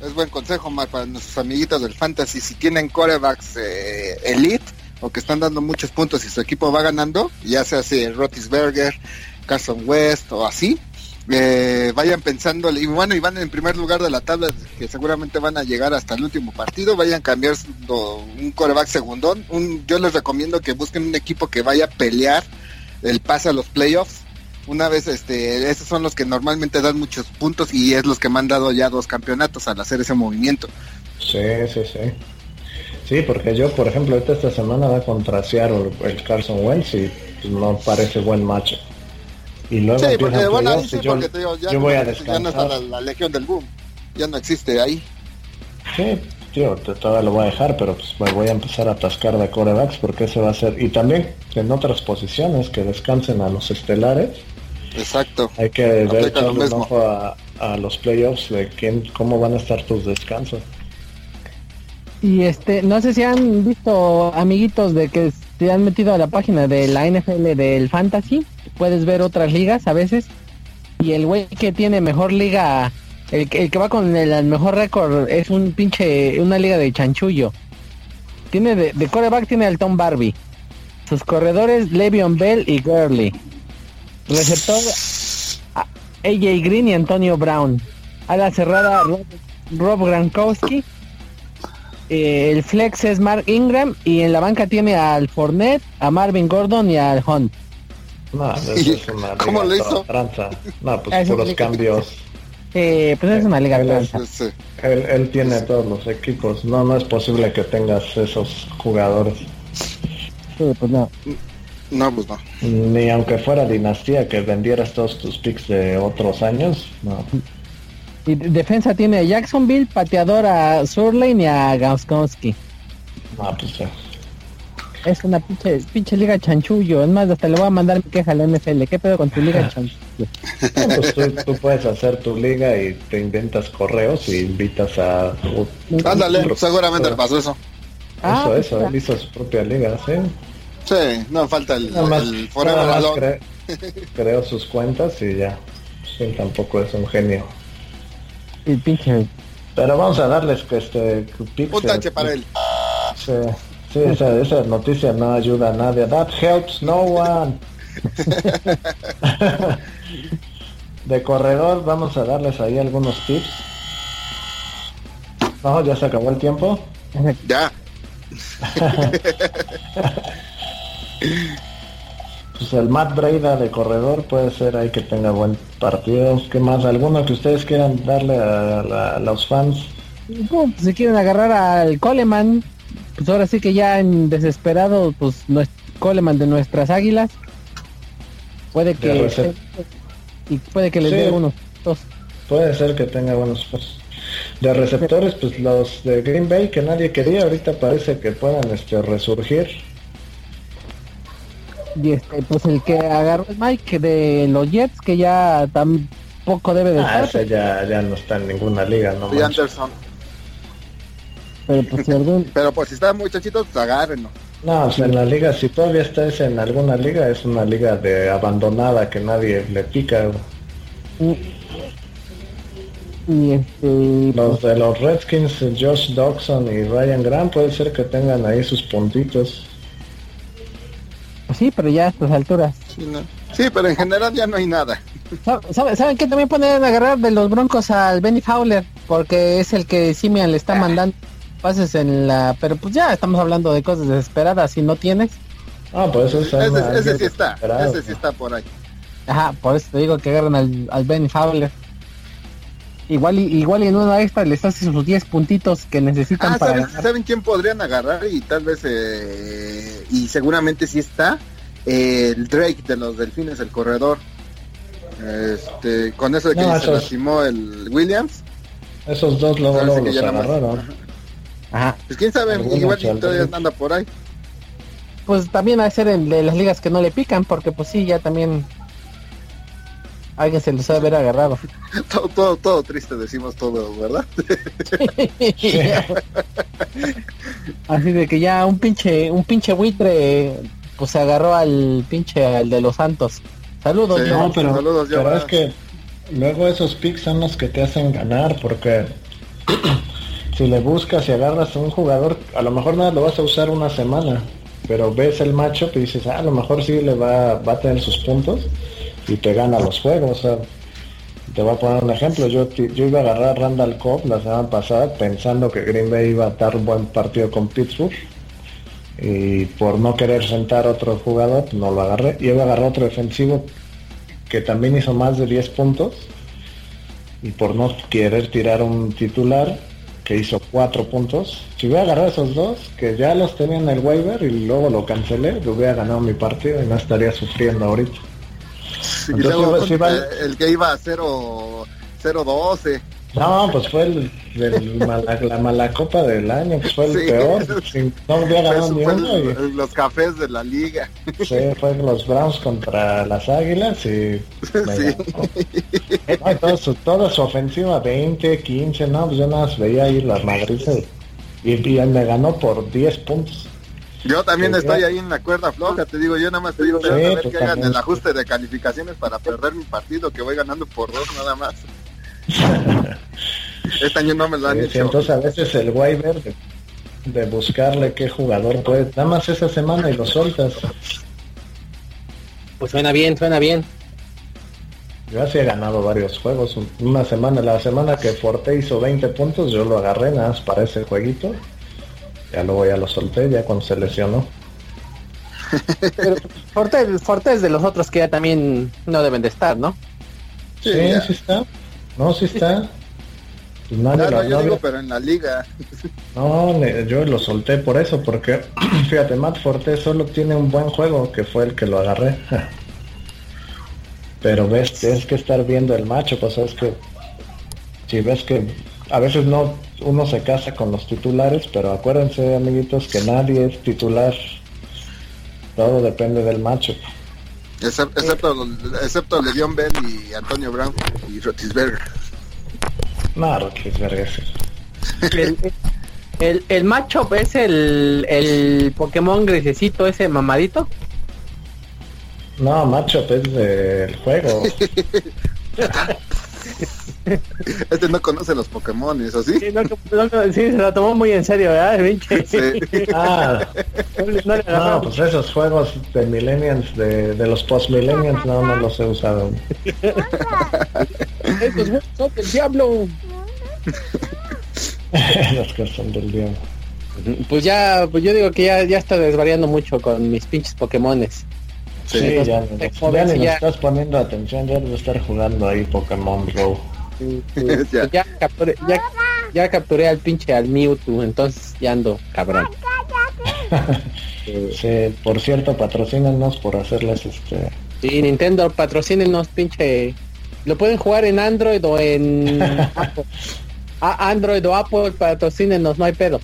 Es buen consejo, para nuestros amiguitos del Fantasy. Si tienen corebacks eh, elite, o que están dando muchos puntos y su equipo va ganando, ya sea así Rotisberger, Carson West o así, eh, vayan pensando, y bueno, y van en primer lugar de la tabla, que seguramente van a llegar hasta el último partido, vayan cambiando un coreback segundón, un, yo les recomiendo que busquen un equipo que vaya a pelear el pase a los playoffs, una vez este esos son los que normalmente dan muchos puntos y es los que me han dado ya dos campeonatos al hacer ese movimiento. Sí, sí, sí. Sí, porque yo, por ejemplo, esta semana va contra Seattle el Carson Wentz y no parece buen macho. Y luego sí, porque, bueno, yo, te digo, ya, yo voy a descansar. ya no está la, Legión del Boom, ya no existe ahí. Sí, yo todavía lo voy a dejar, pero pues me voy a empezar a atascar de corebacks porque eso va a ser. Y también en otras posiciones que descansen a los estelares. Exacto. Hay que ver un ojo a, a, los playoffs de quién, cómo van a estar tus descansos. Y este, no sé si han visto, amiguitos, de que se han metido a la página de la NFL del Fantasy. Puedes ver otras ligas a veces. Y el güey que tiene mejor liga, el, el que va con el, mejor récord, es un pinche, una liga de chanchullo. Tiene de, de coreback tiene al Tom Barbie. Sus corredores, Le'Veon Bell y Gurley. Receptor, AJ Green y Antonio Brown. A la cerrada, Rob, Rob Gronkowski eh, el flex es Mark Ingram y en la banca tiene al Fournette, a Marvin Gordon y al Hunt. No, es una ¿Cómo lo hizo? Tranza. No, pues por los cambios. Eh, pues es una liga él, él, él, tiene todos los equipos. No, no es posible que tengas esos jugadores. Sí, pues no. No, pues no. Ni aunque fuera dinastía que vendieras todos tus picks de otros años, no. Y defensa tiene a Jacksonville, pateador a Surlane y a Gauskowski. Ah, pues Es una pinche, pinche liga chanchullo. Es más, hasta le voy a mandar mi queja a la NFL. ¿Qué pedo con tu liga chanchullo? pues tú, puedes hacer tu liga y te inventas correos y invitas a... Ándale, seguramente le pasó eso. Ah, eso, pues eso, él hizo su propia liga, ¿sí? Sí, no falta el, el creó sus cuentas y ya. Sí, tampoco es un genio. El pinche. Pero vamos a darles que este Un tache para él. Sí, sí esa, esa, noticia no ayuda a nadie. That helps no one. de corredor vamos a darles ahí algunos tips. No, ya se acabó el tiempo. Ya. pues el Matt Breida de corredor puede ser ahí que tenga buen partido. ¿Qué más? ¿Alguno que ustedes quieran darle a, los fans? Si quieren agarrar al Coleman, pues ahora sí que ya en desesperado, pues no es Coleman de nuestras águilas. Puede que y puede que les dé unos dos. Puede ser que tenga buenos De receptores, pues los de Green Bay que nadie quería, ahorita parece que puedan este resurgir. Y este, pues el que agarró el Mike de los Jets, que ya tampoco debe de ah, estar. ya, ya no está en ninguna liga, ¿no? Anderson. Pero pues si algún... Pero pues si está muchachito, pues agárrenlo. No, o sea, en la liga, si todavía estás en alguna liga, es una liga de abandonada que nadie le pica. Y este, los pues de los Redskins, Josh Dawson y Ryan Grant, puede ser que tengan ahí sus puntitos. Pues sí, pero ya a estas alturas. Sí, pero en general ya no hay nada. ¿Saben, ¿Saben qué? También pueden agarrar de los Broncos al Benny Fowler, porque es el que Simian le está mandando pases en la... Pero pues ya estamos hablando de cosas desesperadas, si no tienes. Ah, pues eso ese, ese sí está, ese sí está por ahí. Ajá, por eso te digo que agarran al, al Benny Fowler. Igual, igual en una extra les hace sus 10 puntitos que necesitan ah, para ¿saben, quién podrían agarrar? Y tal vez, eh, y seguramente sí está, el Drake de los Delfines, el corredor. Este, con eso de que se lastimó el Williams. Esos dos luego, luego los agarraron. Ajá. Pues quién sabe, igual todavía anda por ahí. Pues también a ser en de las ligas que no le pican, porque pues sí, ya también alguien se los ha haber agarrado. todo, todo, todo triste decimos todo, ¿verdad? Así de que ya un pinche, un pinche buitre pues se agarró al pinche al de los santos. Saludos, no, pero, Saludos, pero es que luego esos picks son los que te hacen ganar porque si le buscas y agarras a un jugador, a lo mejor nada lo vas a usar una semana, pero ves el macho y dices, ah, a lo mejor sí le va, va a tener sus puntos y te gana los juegos. te voy a poner un ejemplo. Yo, yo iba a agarrar a Randall Cobb la semana pasada pensando que Green Bay iba a dar un buen partido con Pittsburgh. Y por no querer sentar otro jugador, no lo agarré. Y iba a agarrar otro defensivo que también hizo más de 10 puntos. Y por no querer tirar un titular que hizo 4 puntos. Si hubiera agarrado esos dos, que ya los tenía en el waiver y luego lo cancelé, lo hubiera ganado mi partido y no estaría sufriendo ahorita el que iba a 0 0-12. No, pues fue el, la mala copa del año, pues fue el peor. no había ganado ni uno. Los cafés de la liga. Sí, fue los Browns contra las Águilas y... toda su ofensiva, 20, 15, no, pues yo nada más veía ahí las madrizas y, y me ganó por 10 puntos. Yo también estoy ahí en la cuerda floja, te digo, yo nada más te digo, a ver que hagan el ajuste de calificaciones para perder mi partido, que voy ganando por dos nada más. este año no me lo han hecho. Entonces a veces el waiver de, buscarle qué jugador puede, nada más esa semana y lo soltas. Pues suena bien, suena bien. Yo así he ganado varios juegos. Una semana, la semana que Forte hizo 20 puntos, yo lo agarré nada más para ese jueguito ya luego ya lo solté, ya cuando se lesionó. Pero Forte, es de los otros que ya también no deben de estar, ¿no? Sí, sí, está. No, sí está. Pues no, yo digo, pero en la liga. No, yo lo solté por eso, porque fíjate, Matt Forte solo tiene un buen juego, que fue el que lo agarré. Pero ves, tienes que estar viendo el macho, pues es que si ves que a veces no uno se casa con los titulares, pero acuérdense, amiguitos, que nadie es titular. Todo depende del macho. Excepto, excepto, Le'Veon Bell y Antonio Brown y Rotisberger. No, Rotisberger el, el, el, macho es el, el Pokémon grisecito ese mamadito. No, macho es del juego. Este no conoce los Pokémon, ¿eso sí? Sí, se lo tomó muy en serio, ¿verdad? Ah, no, pues esos juegos de Millennials, de, de los post-Millennials, no, no los he usado. Estos son del diablo. los que son del diablo. Pues ya, pues yo digo que ya, ya está desvariando mucho con mis pinches Pokémones. Sí, ya, ya, ni ya, estás poniendo atención, ya debo estar jugando ahí Pokémon Go. ya. capturé, ya, capturé al pinche al Mewtwo, entonces ya ando cabrón. por cierto, patrocínenos por hacerles este. Sí, Nintendo, patrocínenos, pinche. Lo pueden jugar en Android o en Apple. Android o Apple, patrocínenos, no hay pedo.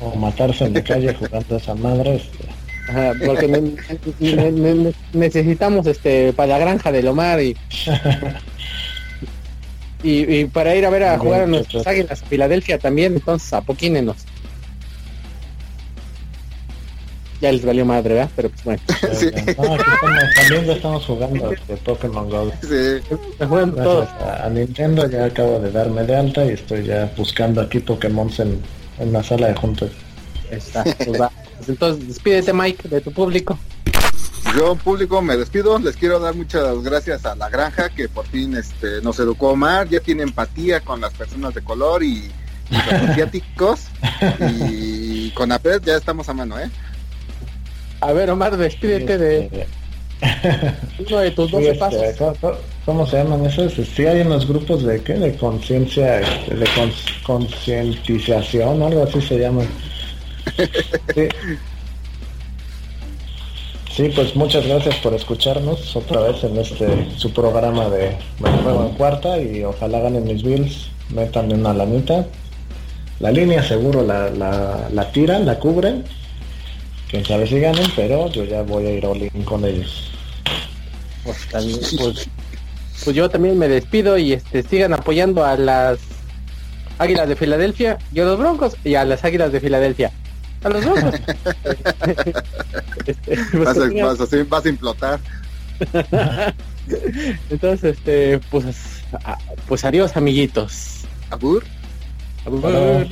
O matarse en la calle jugando a esa madre. Este. porque necesitamos este para la granja de Lomar y, y, para ir a ver a jugar a nuestras águilas a Filadelfia también, entonces apoquínenos. Ya les valió madre, ¿verdad? Pero pues bueno. Sí. también ya estamos jugando de Pokémon Go. Sí. A, Nintendo ya acabo de darme de alta y estoy ya buscando aquí Pokémon en, en la sala de juntos. Está, pues va. Pues entonces, despídete, Mike, de tu público. Yo, público, me despido. Les quiero dar muchas gracias a la granja que por fin este, nos educó Omar. Ya tiene empatía con las personas de color y, los asiáticos. y con APED ya estamos a mano, ¿eh? A ver, Omar, despídete de uno de tus 12 este, pasos. ¿cómo, se llaman esos? Sí hay unos grupos de qué? De conciencia, este, de concientización, algo así se llaman. Sí. Pues muchas gracias por escucharnos otra vez en este su programa de juego en cuarta y ojalá ganen mis bills, metan una lanita. La línea seguro la, la, la tiran, la cubren. Quién sabe si ganen, pero yo ya voy a ir all in con ellos. Pues, pues, pues, yo también me despido y este sigan apoyando a las Águilas de Filadelfia yo a los Broncos y a las Águilas de Filadelfia a los dos. este, vas, a, vas, a, vas, a, implotar. Entonces, este, pues, pues adiós, amiguitos. Abur. Abur.